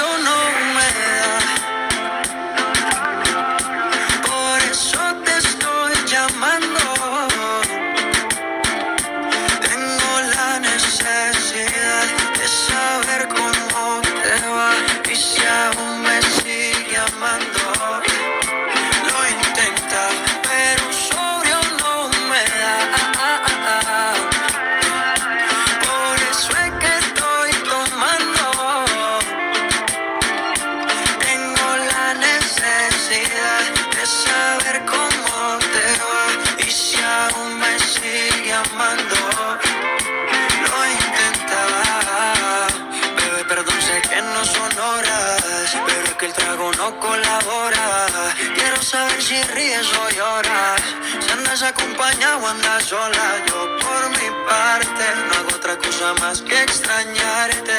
K: Quiero saber si ríes o lloras, si andas acompañado o andas sola. Yo por mi parte no hago otra cosa más que extrañarte.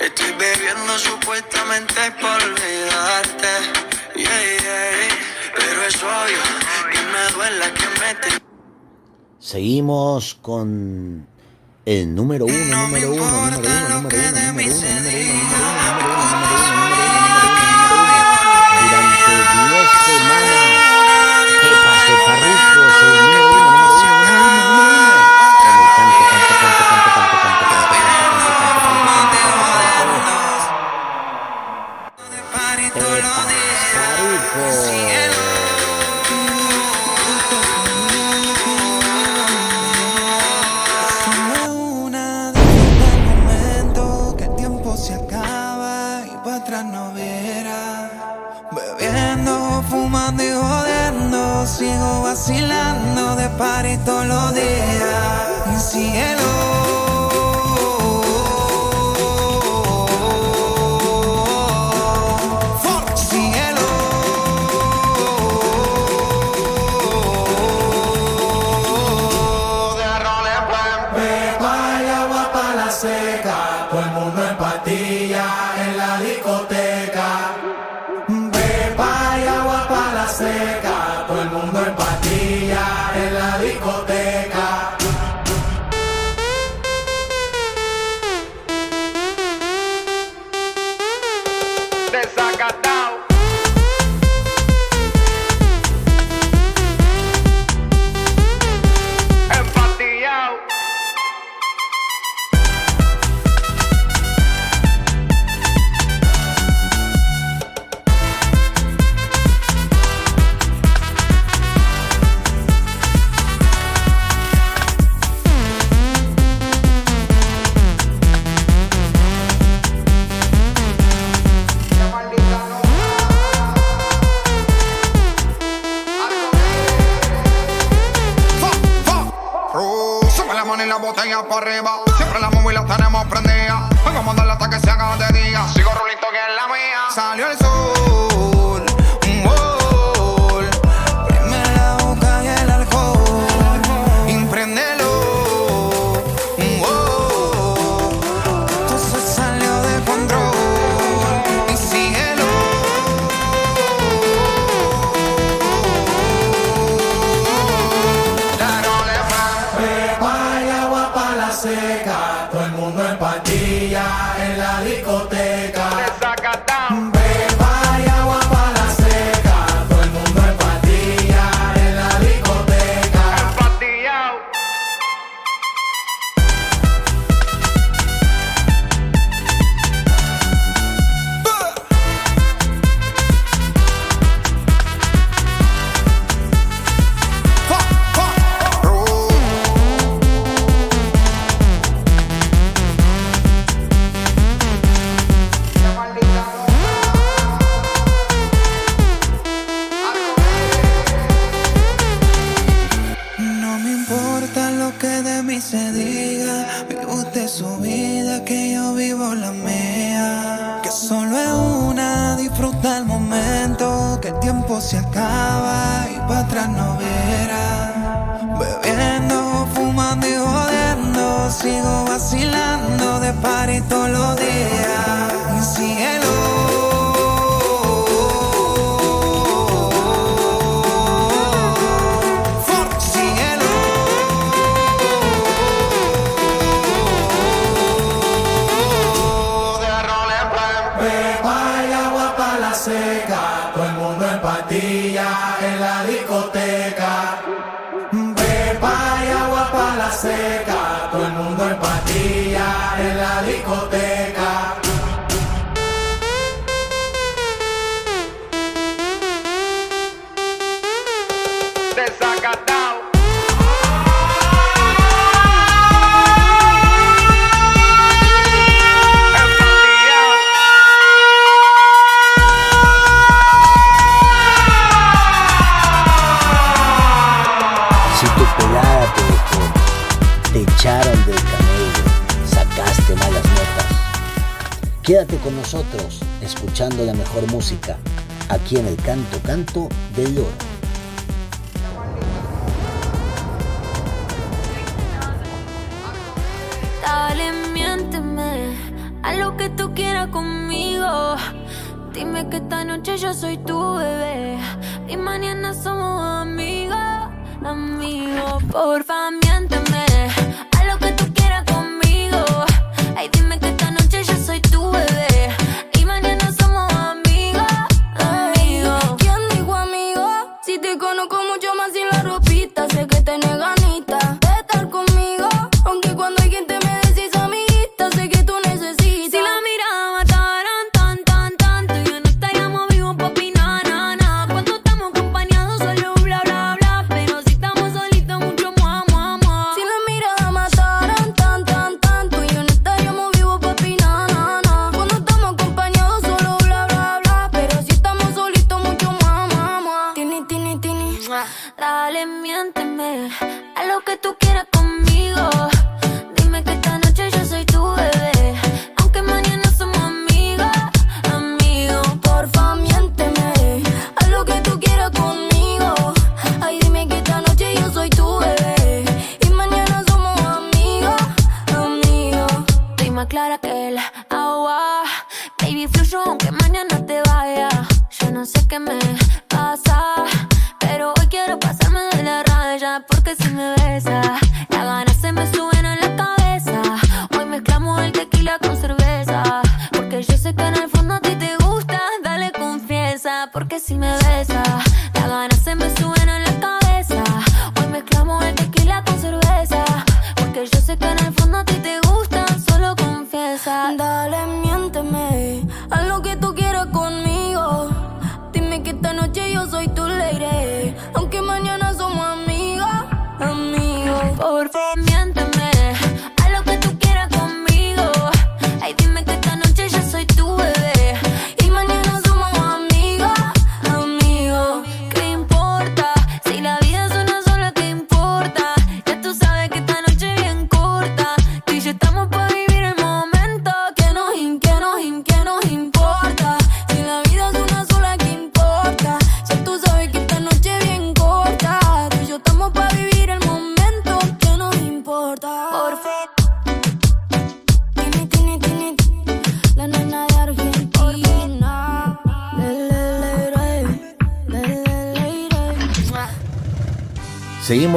K: Estoy bebiendo supuestamente por olvidarte. Pero es obvio que me duela que me te...
A: Seguimos con el número uno, número uno, número uno, número uno, número uno, número uno, número uno.
K: Epa, Paruco. pared todos los días.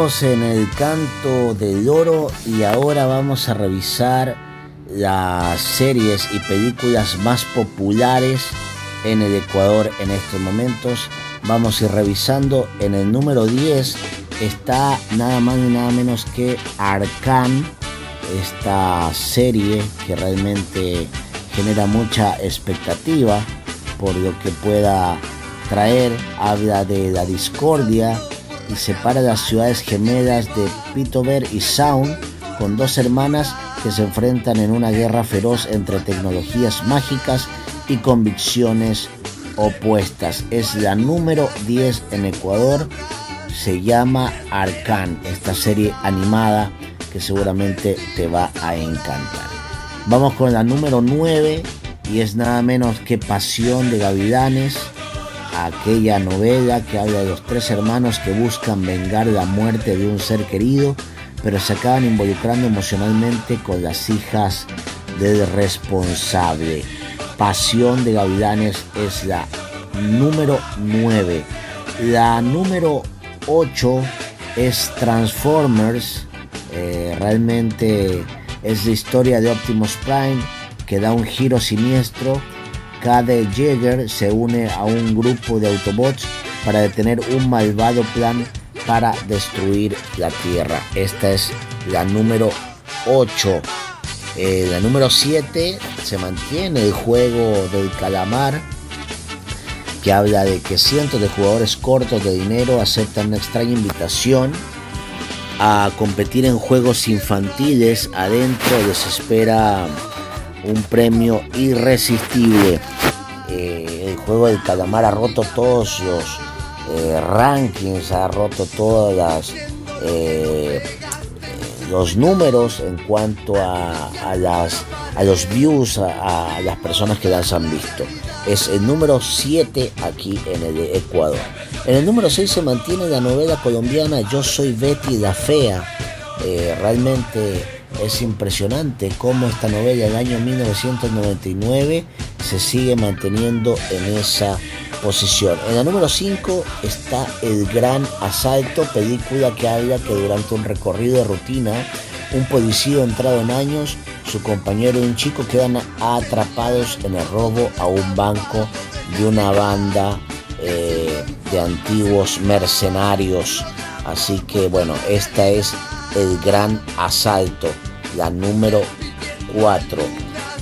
N: En el
A: canto del oro
O: y
A: ahora vamos a revisar las series y películas más populares en el Ecuador en estos momentos. Vamos a ir revisando. En el número 10 está nada más ni nada menos que Arcan, esta serie que realmente genera mucha expectativa por lo que pueda traer. Habla de la discordia y separa las ciudades gemelas de Pitover y Sound con dos hermanas que se enfrentan en una guerra feroz entre tecnologías mágicas y convicciones opuestas. Es la número 10 en Ecuador. Se llama Arcan, esta serie animada que seguramente te va a encantar. Vamos con la número 9 y es nada menos que Pasión de Gavilanes, aquella novela que habla de los tres hermanos que buscan vengar la muerte de un ser querido, pero se acaban involucrando emocionalmente con las hijas del responsable. Pasión de Gavilanes es la número 9. La número 8 es Transformers. Eh, realmente es la historia de Optimus Prime que da un giro siniestro. Cade Jäger se une a un grupo de Autobots para detener un malvado plan para destruir la Tierra. Esta es la número 8. Eh, la número 7 se mantiene el juego del calamar que habla de que cientos de jugadores cortos de dinero aceptan una extraña invitación a competir en juegos infantiles. Adentro les espera un premio irresistible. Eh, el juego del calamar ha roto todos los eh, rankings, ha roto todas eh, los números en cuanto a, las, a los views, a, las personas que las han visto. Es el número 7 aquí en el Ecuador. En el número 6 se mantiene la novela colombiana Yo soy Betty la Fea. realmente es impresionante cómo esta novela del año 1999 se sigue manteniendo en esa posición. En la número 5 está El Gran Asalto, película que habla que durante un recorrido de rutina, un policía entrado en años, su compañero y un chico quedan atrapados en el robo a un banco de una banda eh, de antiguos mercenarios. Así que bueno, esta es El Gran Asalto, la número 4.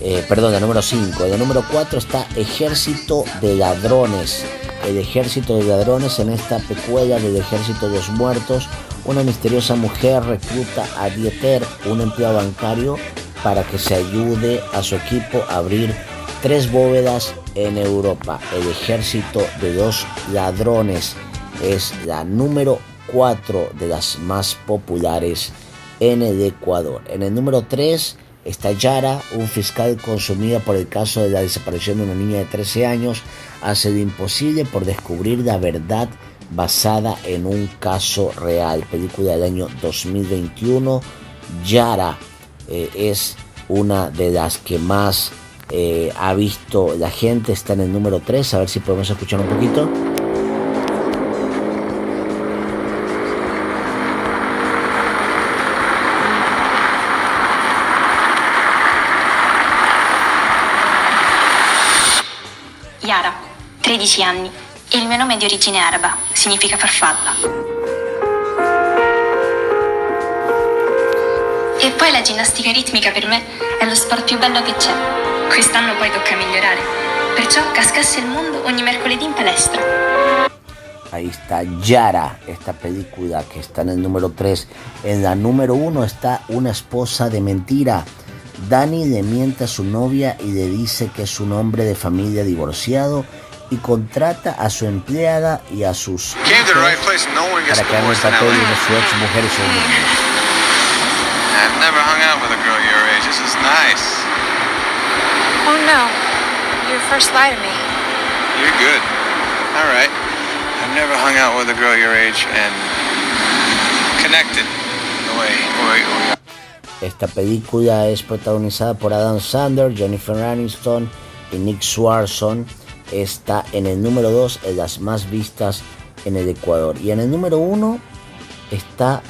A: Eh, perdón, el número 5. El número 4 está Ejército de Ladrones. El Ejército de Ladrones en esta pecuela del Ejército de los Muertos. Una misteriosa mujer recluta a Dieter, un empleado bancario, para que se ayude a su equipo a abrir tres bóvedas en Europa. El Ejército de los Ladrones es la número 4 de las más populares en el Ecuador. En el número 3 Está Yara, un fiscal consumido por el caso de la desaparición de una niña de 13 años, hace lo imposible por descubrir la verdad basada en un caso real. Película del año 2021. Yara eh, es una de las que más eh, ha visto la gente. Está en el número 3. A ver si podemos escuchar un poquito.
P: 13 anni, e il mio nome è di origine araba, significa farfalla. E poi la ginnastica ritmica per me è lo sport più bello che c'è. Quest'anno poi tocca migliorare. Perciò cascasse il mondo ogni mercoledì in palestra.
A: Ahí está Yara, esta película que está en el número 3. En la número 1 está Una esposa de mentira. Dani le miente a su novia y le dice que es un hombre de familia divorciado y contrata a su empleada y a sus hijos para que hagan el papel de su ex mujer y su niños.
Q: I've never hung out with a girl your age. This is nice.
P: Oh no, first lie to me.
Q: You're good. All right. I've never hung out with a girl your age and connected the way, way, way
A: esta película es protagonizada por Adam Sandler, Jennifer Aniston y Nick Swarson. Está en el número 2 en las más vistas en el Ecuador. Y en el número 1 está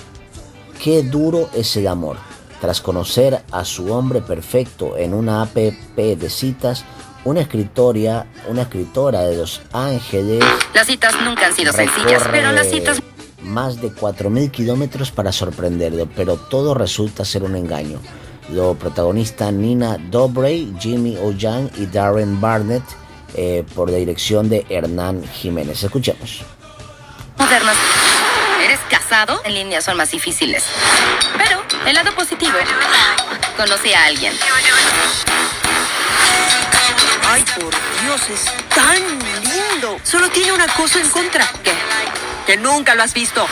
A: Qué duro es el amor. Tras conocer a su hombre perfecto en una app de citas, una escritora, una escritora de Los Ángeles.
R: Las citas nunca han sido sencillas, pero las citas.
A: Más de 4.000 kilómetros para sorprenderlo, pero todo resulta ser un engaño. Lo protagonista Nina Dobray, Jimmy O'Young y Darren Barnett eh, por la dirección de Hernán Jiménez. Escuchemos.
R: Modernas. ¿Eres casado? En línea son más difíciles. Pero el lado positivo, conocí a alguien.
S: Ay, por Dios, es tan lindo. Solo tiene una cosa en contra.
R: ¿Qué?
S: Que nunca lo has visto.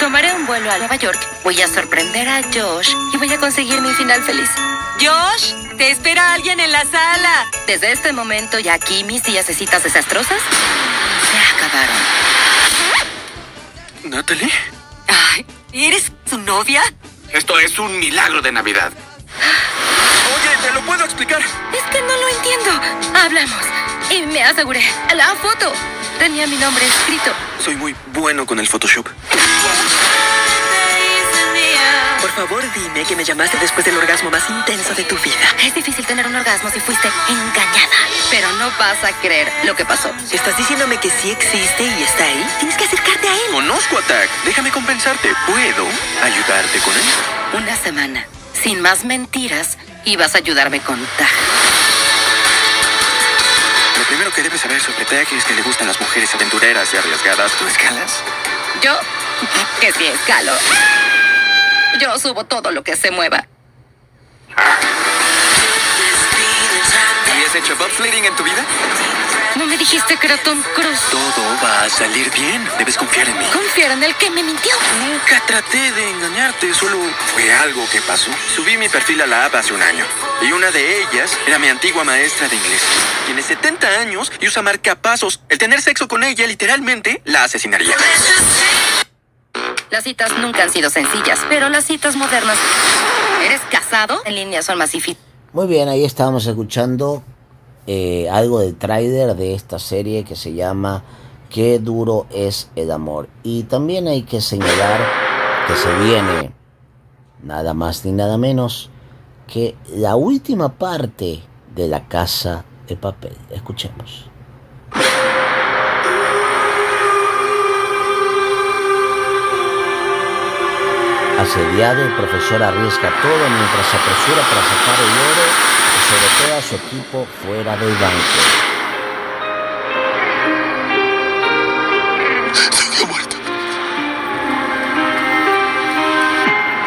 R: Tomaré un vuelo a Nueva York. Voy a sorprender a Josh y voy a conseguir mi final feliz.
S: Josh, te espera alguien en la sala.
R: Desde este momento y aquí mis días de citas desastrosas se acabaron.
Q: ¿Natalie?
S: Ay, ¿eres su novia?
T: Esto es un milagro de Navidad.
Q: Oye, te lo puedo explicar.
R: Es que no lo entiendo. Hablamos. Y me aseguré. La foto. Tenía mi nombre escrito.
Q: Soy muy bueno con el Photoshop.
S: Por favor, dime que me llamaste después del orgasmo más intenso de tu vida.
R: Es difícil tener un orgasmo si fuiste engañada. Pero no vas a creer lo que pasó.
S: ¿Estás diciéndome que sí existe y está ahí? Tienes que acercarte a él.
Q: Conozco a Tac. Déjame compensarte. ¿Puedo ayudarte con él?
R: Una semana. Sin más mentiras, ibas a ayudarme con Tag.
Q: Que debes saber sobre es que le gustan las mujeres aventureras y arriesgadas. ¿Tú escalas?
R: Yo, que sí escalo. Yo subo todo lo que se mueva.
Q: ¿Habías hecho bobsledding en tu vida?
R: ¿No me dijiste que era Tom Cruise?
Q: Todo va a salir bien. Debes confiar en mí.
R: Confiar en el que me mintió.
Q: Nunca traté de engañarte, solo fue algo que pasó. Subí mi perfil a la app hace un año. Y una de ellas era mi antigua maestra de inglés. Tiene 70 años y usa marcapasos. El tener sexo con ella literalmente la asesinaría.
R: Las citas nunca han sido sencillas, pero las citas modernas. ¿Eres casado? En línea son más difíciles.
A: Muy bien, ahí estábamos escuchando eh, algo del tráiler de esta serie que se llama Qué duro es el amor. Y también hay que señalar que se viene nada más ni nada menos que la última parte de la casa de papel. Escuchemos. Asediado, el profesor arriesga todo mientras se apresura para sacar el oro todo a su equipo fuera del banco.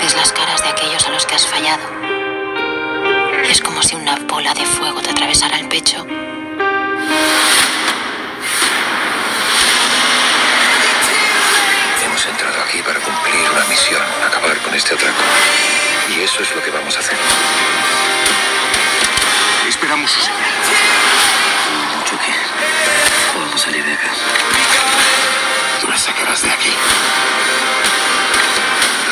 U: Ves las caras de aquellos a los que has fallado. Y es como si una bola de fuego te atravesara el pecho.
T: Hemos entrado aquí para cumplir una misión, acabar con este atraco. Y eso es lo que vamos a hacer. Esperamos su señal. Chucky, podemos salir de acá. Tú me sacarás de aquí.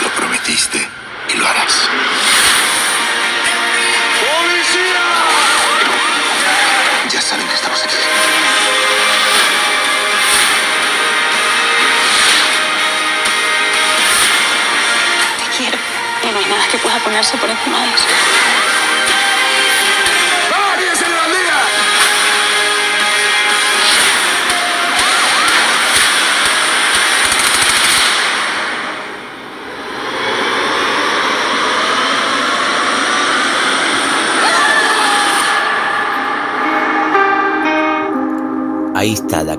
T: Lo prometiste y lo harás. Ya saben que estamos aquí.
U: Te quiero. Y no hay nada que pueda ponerse por encima de eso.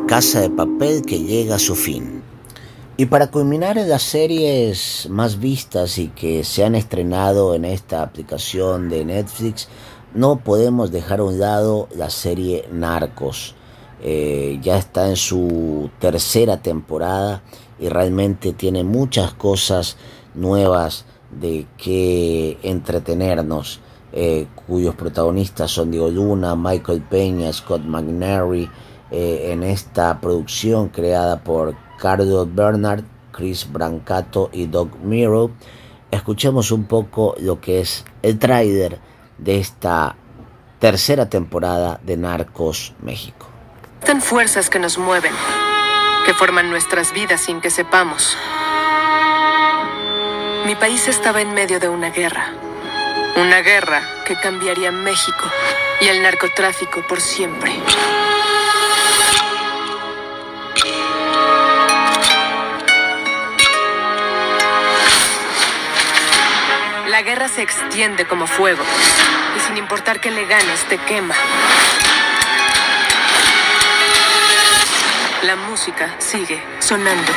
A: Casa de papel que llega a su fin. Y para culminar las series más vistas y que se han estrenado en esta aplicación de Netflix, no podemos dejar a un lado la serie Narcos. Eh, ya está en su tercera temporada y realmente tiene muchas cosas nuevas de que entretenernos, eh, cuyos protagonistas son Diego Luna, Michael Peña, Scott McNary, eh, en esta producción creada por Carlos Bernard, Chris Brancato y Doug Miro. Escuchemos un poco lo que es el tráiler de esta tercera temporada de Narcos México.
V: Existen fuerzas que nos mueven.
W: que forman nuestras vidas sin que sepamos. Mi país estaba en medio de una guerra. Una guerra que cambiaría México y el narcotráfico por siempre. La guerra se extiende como fuego y sin importar que le ganes, te quema. La música sigue sonando.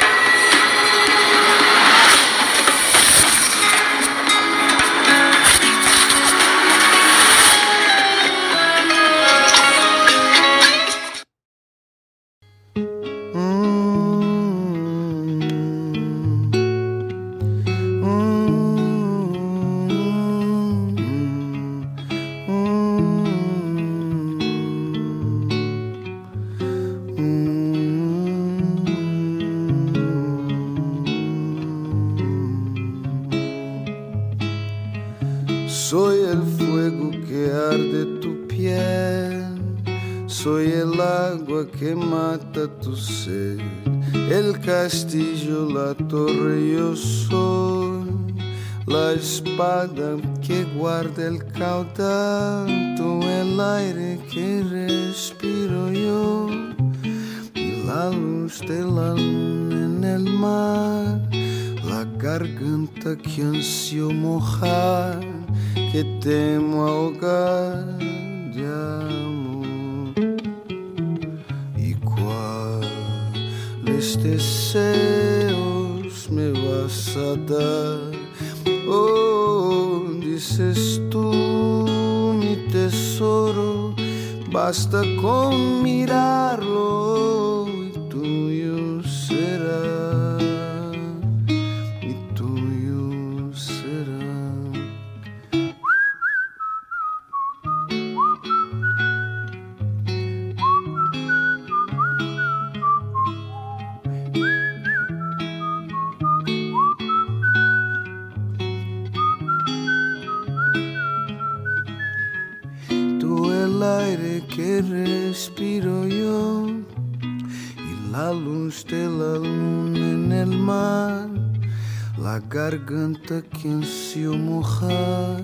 X: Que guarda el caudal, tú el aire que respiro yo y la luz de la luna en el mar, la garganta que ansio mojar que temo ahogar de amor. ¿Y cuáles deseos me vas a dar? Oh, dices tú, mi tesoro, basta con mirarlo que
A: se eu morrer.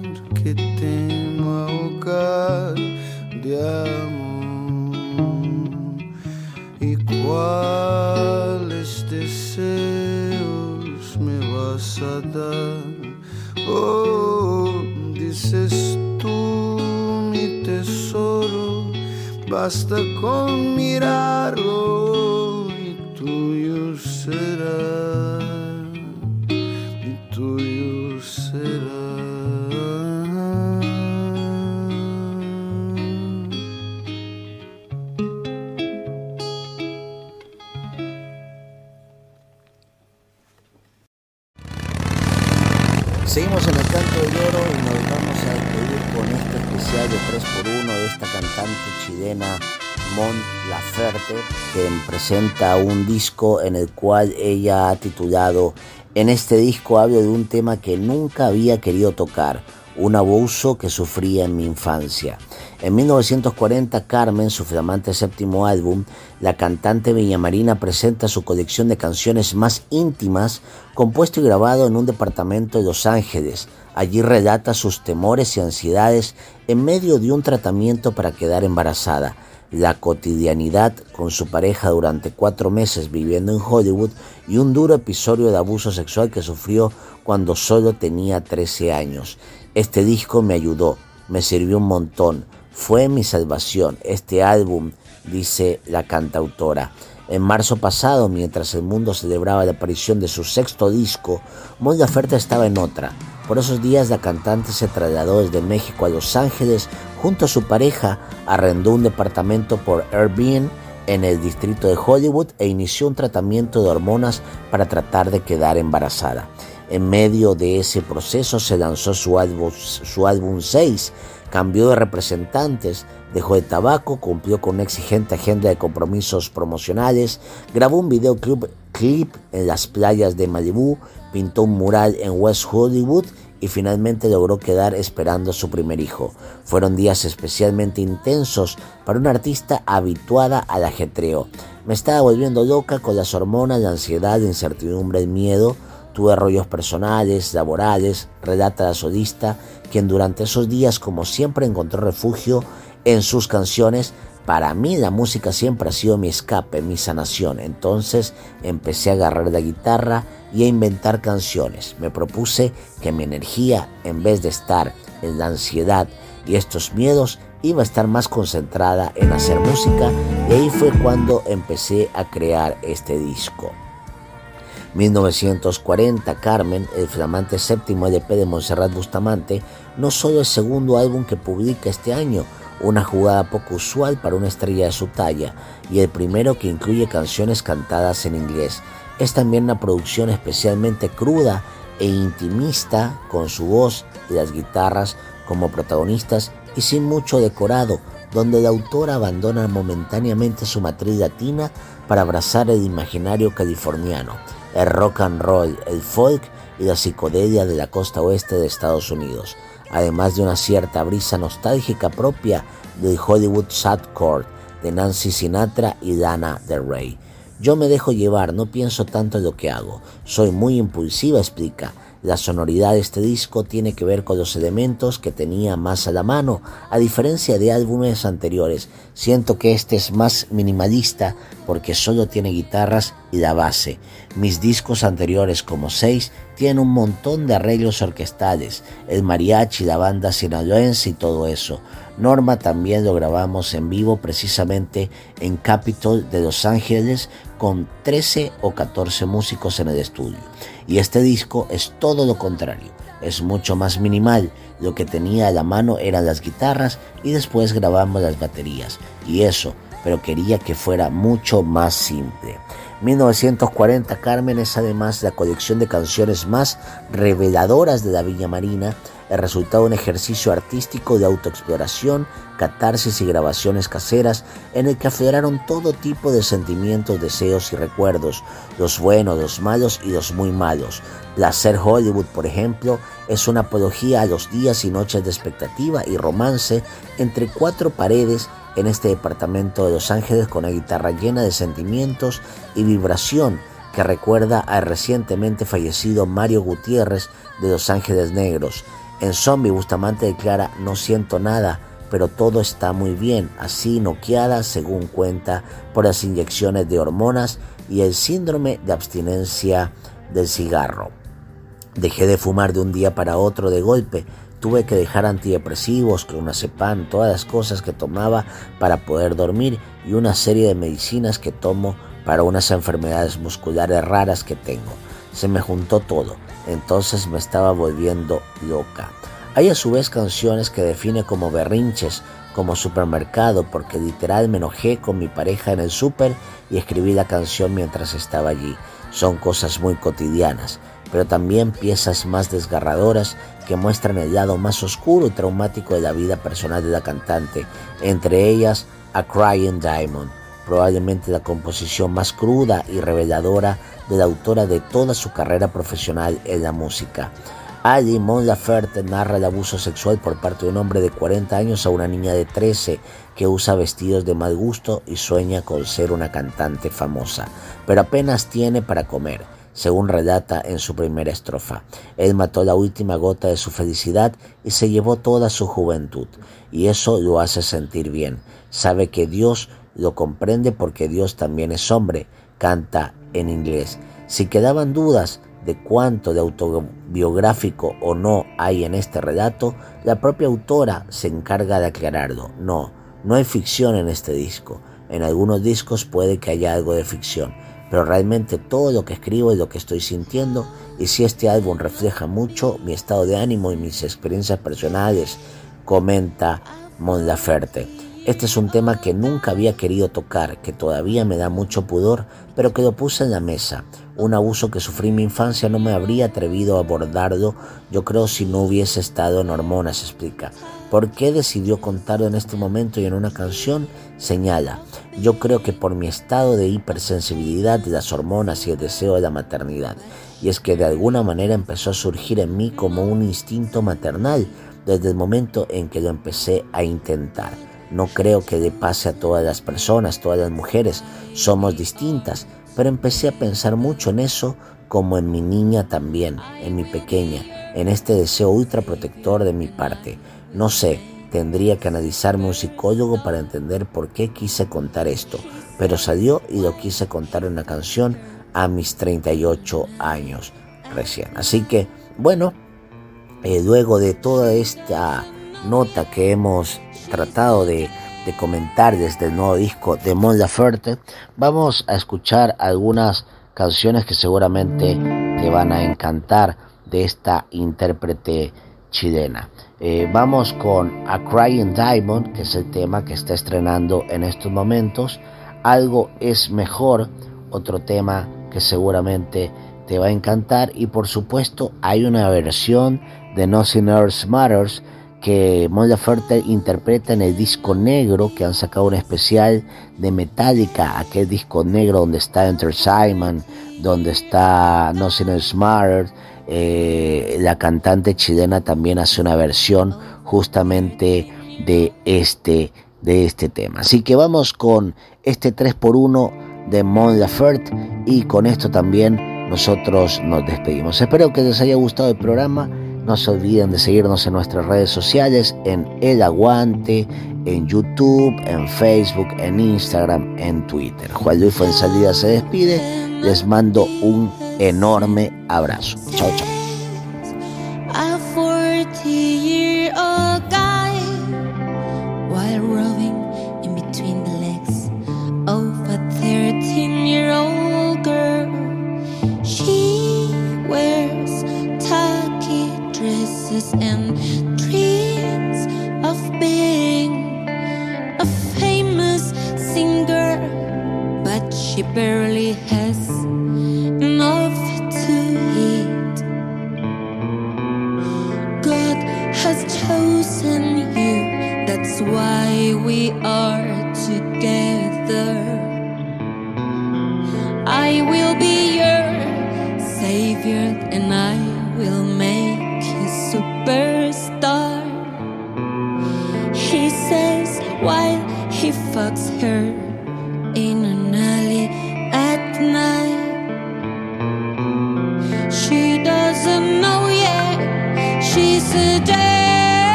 A: Un disco en el cual ella ha titulado En este disco hablo de un tema que nunca había querido tocar, un abuso que sufría en mi infancia. En 1940, Carmen, su flamante séptimo álbum, la cantante villamarina presenta su colección de canciones más íntimas, compuesto y grabado en un departamento de Los Ángeles. Allí relata sus temores y ansiedades en medio de un tratamiento para quedar embarazada, la cotidianidad con su pareja durante cuatro meses viviendo en Hollywood y un duro episodio de abuso sexual que sufrió cuando solo tenía 13 años. Este disco me ayudó, me sirvió un montón, fue mi salvación. Este álbum, dice la cantautora. En marzo pasado, mientras el mundo celebraba la aparición de su sexto disco, Mon Laferte estaba en otra. Por esos días la cantante se trasladó desde México a Los Ángeles junto a su pareja, arrendó un departamento por Airbnb en el distrito de Hollywood e inició un tratamiento de hormonas para tratar de quedar embarazada. En medio de ese proceso se lanzó su álbum, su álbum 6, cambió de representantes, dejó de tabaco, cumplió con una exigente agenda de compromisos promocionales, grabó un videoclip clip en las playas de Malibu, pintó un mural en West Hollywood y finalmente logró quedar esperando a su primer hijo. Fueron días especialmente intensos para una artista habituada al ajetreo. Me estaba volviendo loca con las hormonas, la ansiedad, la incertidumbre, el miedo. Tuve rollos personales, laborales, relata la solista, quien durante esos días, como siempre, encontró refugio en sus canciones. Para mí la música siempre ha sido mi escape, mi sanación. Entonces empecé a agarrar la guitarra y a inventar canciones. Me propuse que mi energía, en vez de estar en la ansiedad y estos miedos, iba a estar más concentrada en hacer música y ahí fue cuando empecé a crear este disco. 1940, Carmen, el flamante séptimo LP de Montserrat Bustamante, no solo el segundo álbum que publica este año, una jugada poco usual para una estrella de su talla, y el primero que incluye canciones cantadas en inglés. Es también una producción especialmente cruda e intimista, con su voz y las guitarras como protagonistas y sin mucho decorado, donde el autor abandona momentáneamente su matriz latina para abrazar el imaginario californiano, el rock and roll, el folk y la psicodelia de la costa oeste de Estados Unidos, además de una cierta brisa nostálgica propia del Hollywood Sadcore de Nancy Sinatra y Dana Del Rey. Yo me dejo llevar, no pienso tanto en lo que hago, soy muy impulsiva, explica, la sonoridad de este disco tiene que ver con los elementos que tenía más a la mano, a diferencia de álbumes anteriores. Siento que este es más minimalista porque solo tiene guitarras y la base. Mis discos anteriores como 6 tienen un montón de arreglos orquestales, el mariachi, la banda sinaloense y todo eso. Norma también lo grabamos en vivo precisamente en Capitol de Los Ángeles con 13 o 14 músicos en el estudio. Y este disco es todo lo contrario, es mucho más minimal. Lo que tenía a la mano eran las guitarras y después grabamos las baterías. Y eso, pero quería que fuera mucho más simple. 1940 Carmen es además la colección de canciones más reveladoras de la Villa Marina, el resultado de un ejercicio artístico de autoexploración, catarsis y grabaciones caseras en el que afloraron todo tipo de sentimientos, deseos y recuerdos, los buenos, los malos y los muy malos. Placer Hollywood, por ejemplo, es una apología a los días y noches de expectativa y romance entre cuatro paredes en este departamento de Los Ángeles con una guitarra llena de sentimientos y vibración que recuerda al recientemente fallecido Mario Gutiérrez de Los Ángeles Negros. En Zombie Bustamante declara no siento nada, pero todo está muy bien, así noqueada según cuenta por las inyecciones de hormonas y el síndrome de abstinencia del cigarro. Dejé de fumar de un día para otro de golpe, Tuve que dejar antidepresivos, clonazepam, todas las cosas que tomaba para poder dormir y una serie de medicinas que tomo para unas enfermedades musculares raras que tengo. Se me juntó todo, entonces me estaba volviendo loca. Hay a su vez canciones que define como berrinches, como supermercado, porque literal me enojé con mi pareja en el súper y escribí la canción mientras estaba allí. Son cosas muy cotidianas pero también piezas más desgarradoras que muestran el lado más oscuro y traumático de la vida personal de la cantante, entre ellas A Crying Diamond, probablemente la composición más cruda y reveladora de la autora de toda su carrera profesional en la música. Ali Mon Laferte narra el abuso sexual por parte de un hombre de 40 años a una niña de 13 que usa vestidos de mal gusto y sueña con ser una cantante famosa, pero apenas tiene para comer según relata en su primera estrofa. Él mató la última gota de su felicidad y se llevó toda su juventud, y eso lo hace sentir bien. Sabe que Dios lo comprende porque Dios también es hombre, canta en inglés. Si quedaban dudas de cuánto de autobiográfico o no hay en este relato, la propia autora se encarga de aclararlo. No, no hay ficción en este disco. En algunos discos puede que haya algo de ficción, pero realmente todo lo que escribo es lo que estoy sintiendo y si este álbum refleja mucho mi estado de ánimo y mis experiencias personales, comenta Mon Laferte. Este es un tema que nunca había querido tocar, que todavía me da mucho pudor, pero que lo puse en la mesa. Un abuso que sufrí en mi infancia no me habría atrevido a abordarlo, yo creo si no hubiese estado en hormonas, explica. ¿Por qué decidió contarlo en este momento y en una canción? Señala, yo creo que por mi estado de hipersensibilidad de las hormonas y el deseo de la maternidad. Y es que de alguna manera empezó a surgir en mí como un instinto maternal desde el momento en que lo empecé a intentar. No creo que le pase a todas las personas, todas las mujeres, somos distintas, pero empecé a pensar mucho en eso como en mi niña también, en mi pequeña, en este deseo ultra protector de mi parte. No sé, tendría que analizarme un psicólogo para entender por qué quise contar esto, pero salió y lo quise contar en una canción a mis 38 años recién. Así que, bueno, eh, luego de toda esta nota que hemos tratado de, comentar desde el nuevo disco de Mon Laferte, vamos a escuchar algunas canciones que seguramente te van a encantar de esta intérprete chilena. Eh, vamos con A Crying Diamond, que es el tema que está estrenando en estos momentos. Algo es mejor, otro tema que seguramente te va a encantar. Y por supuesto, hay una versión de Nothing Else Matters que Mon Laferte interpreta en el disco negro que han sacado un especial de Metallica, aquel disco negro donde está Enter Simon, donde está Nothing Else Matters. Eh, la cantante chilena también hace una versión justamente de este, de este tema. Así que vamos con este 3x1 de Mon Laferte y con esto también nosotros nos despedimos. Espero que les haya gustado el programa no se olviden de seguirnos en nuestras redes sociales, en El Aguante, en YouTube, en Facebook, en Instagram, en Twitter. Juan Luis Fuenzalida se despide. Les mando un enorme abrazo. Chao, chao.
Y: and dreams of being a famous singer, but she barely has we are together. I will be your savior, and I will make his superstar. He says while he fucks her in an alley at night.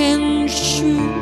Y: 天书。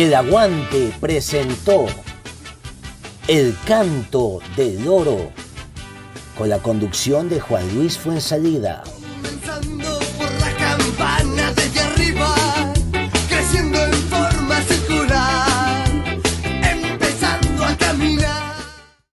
A: El Aguante presentó El Canto del Oro con la conducción de Juan Luis Fuensalida.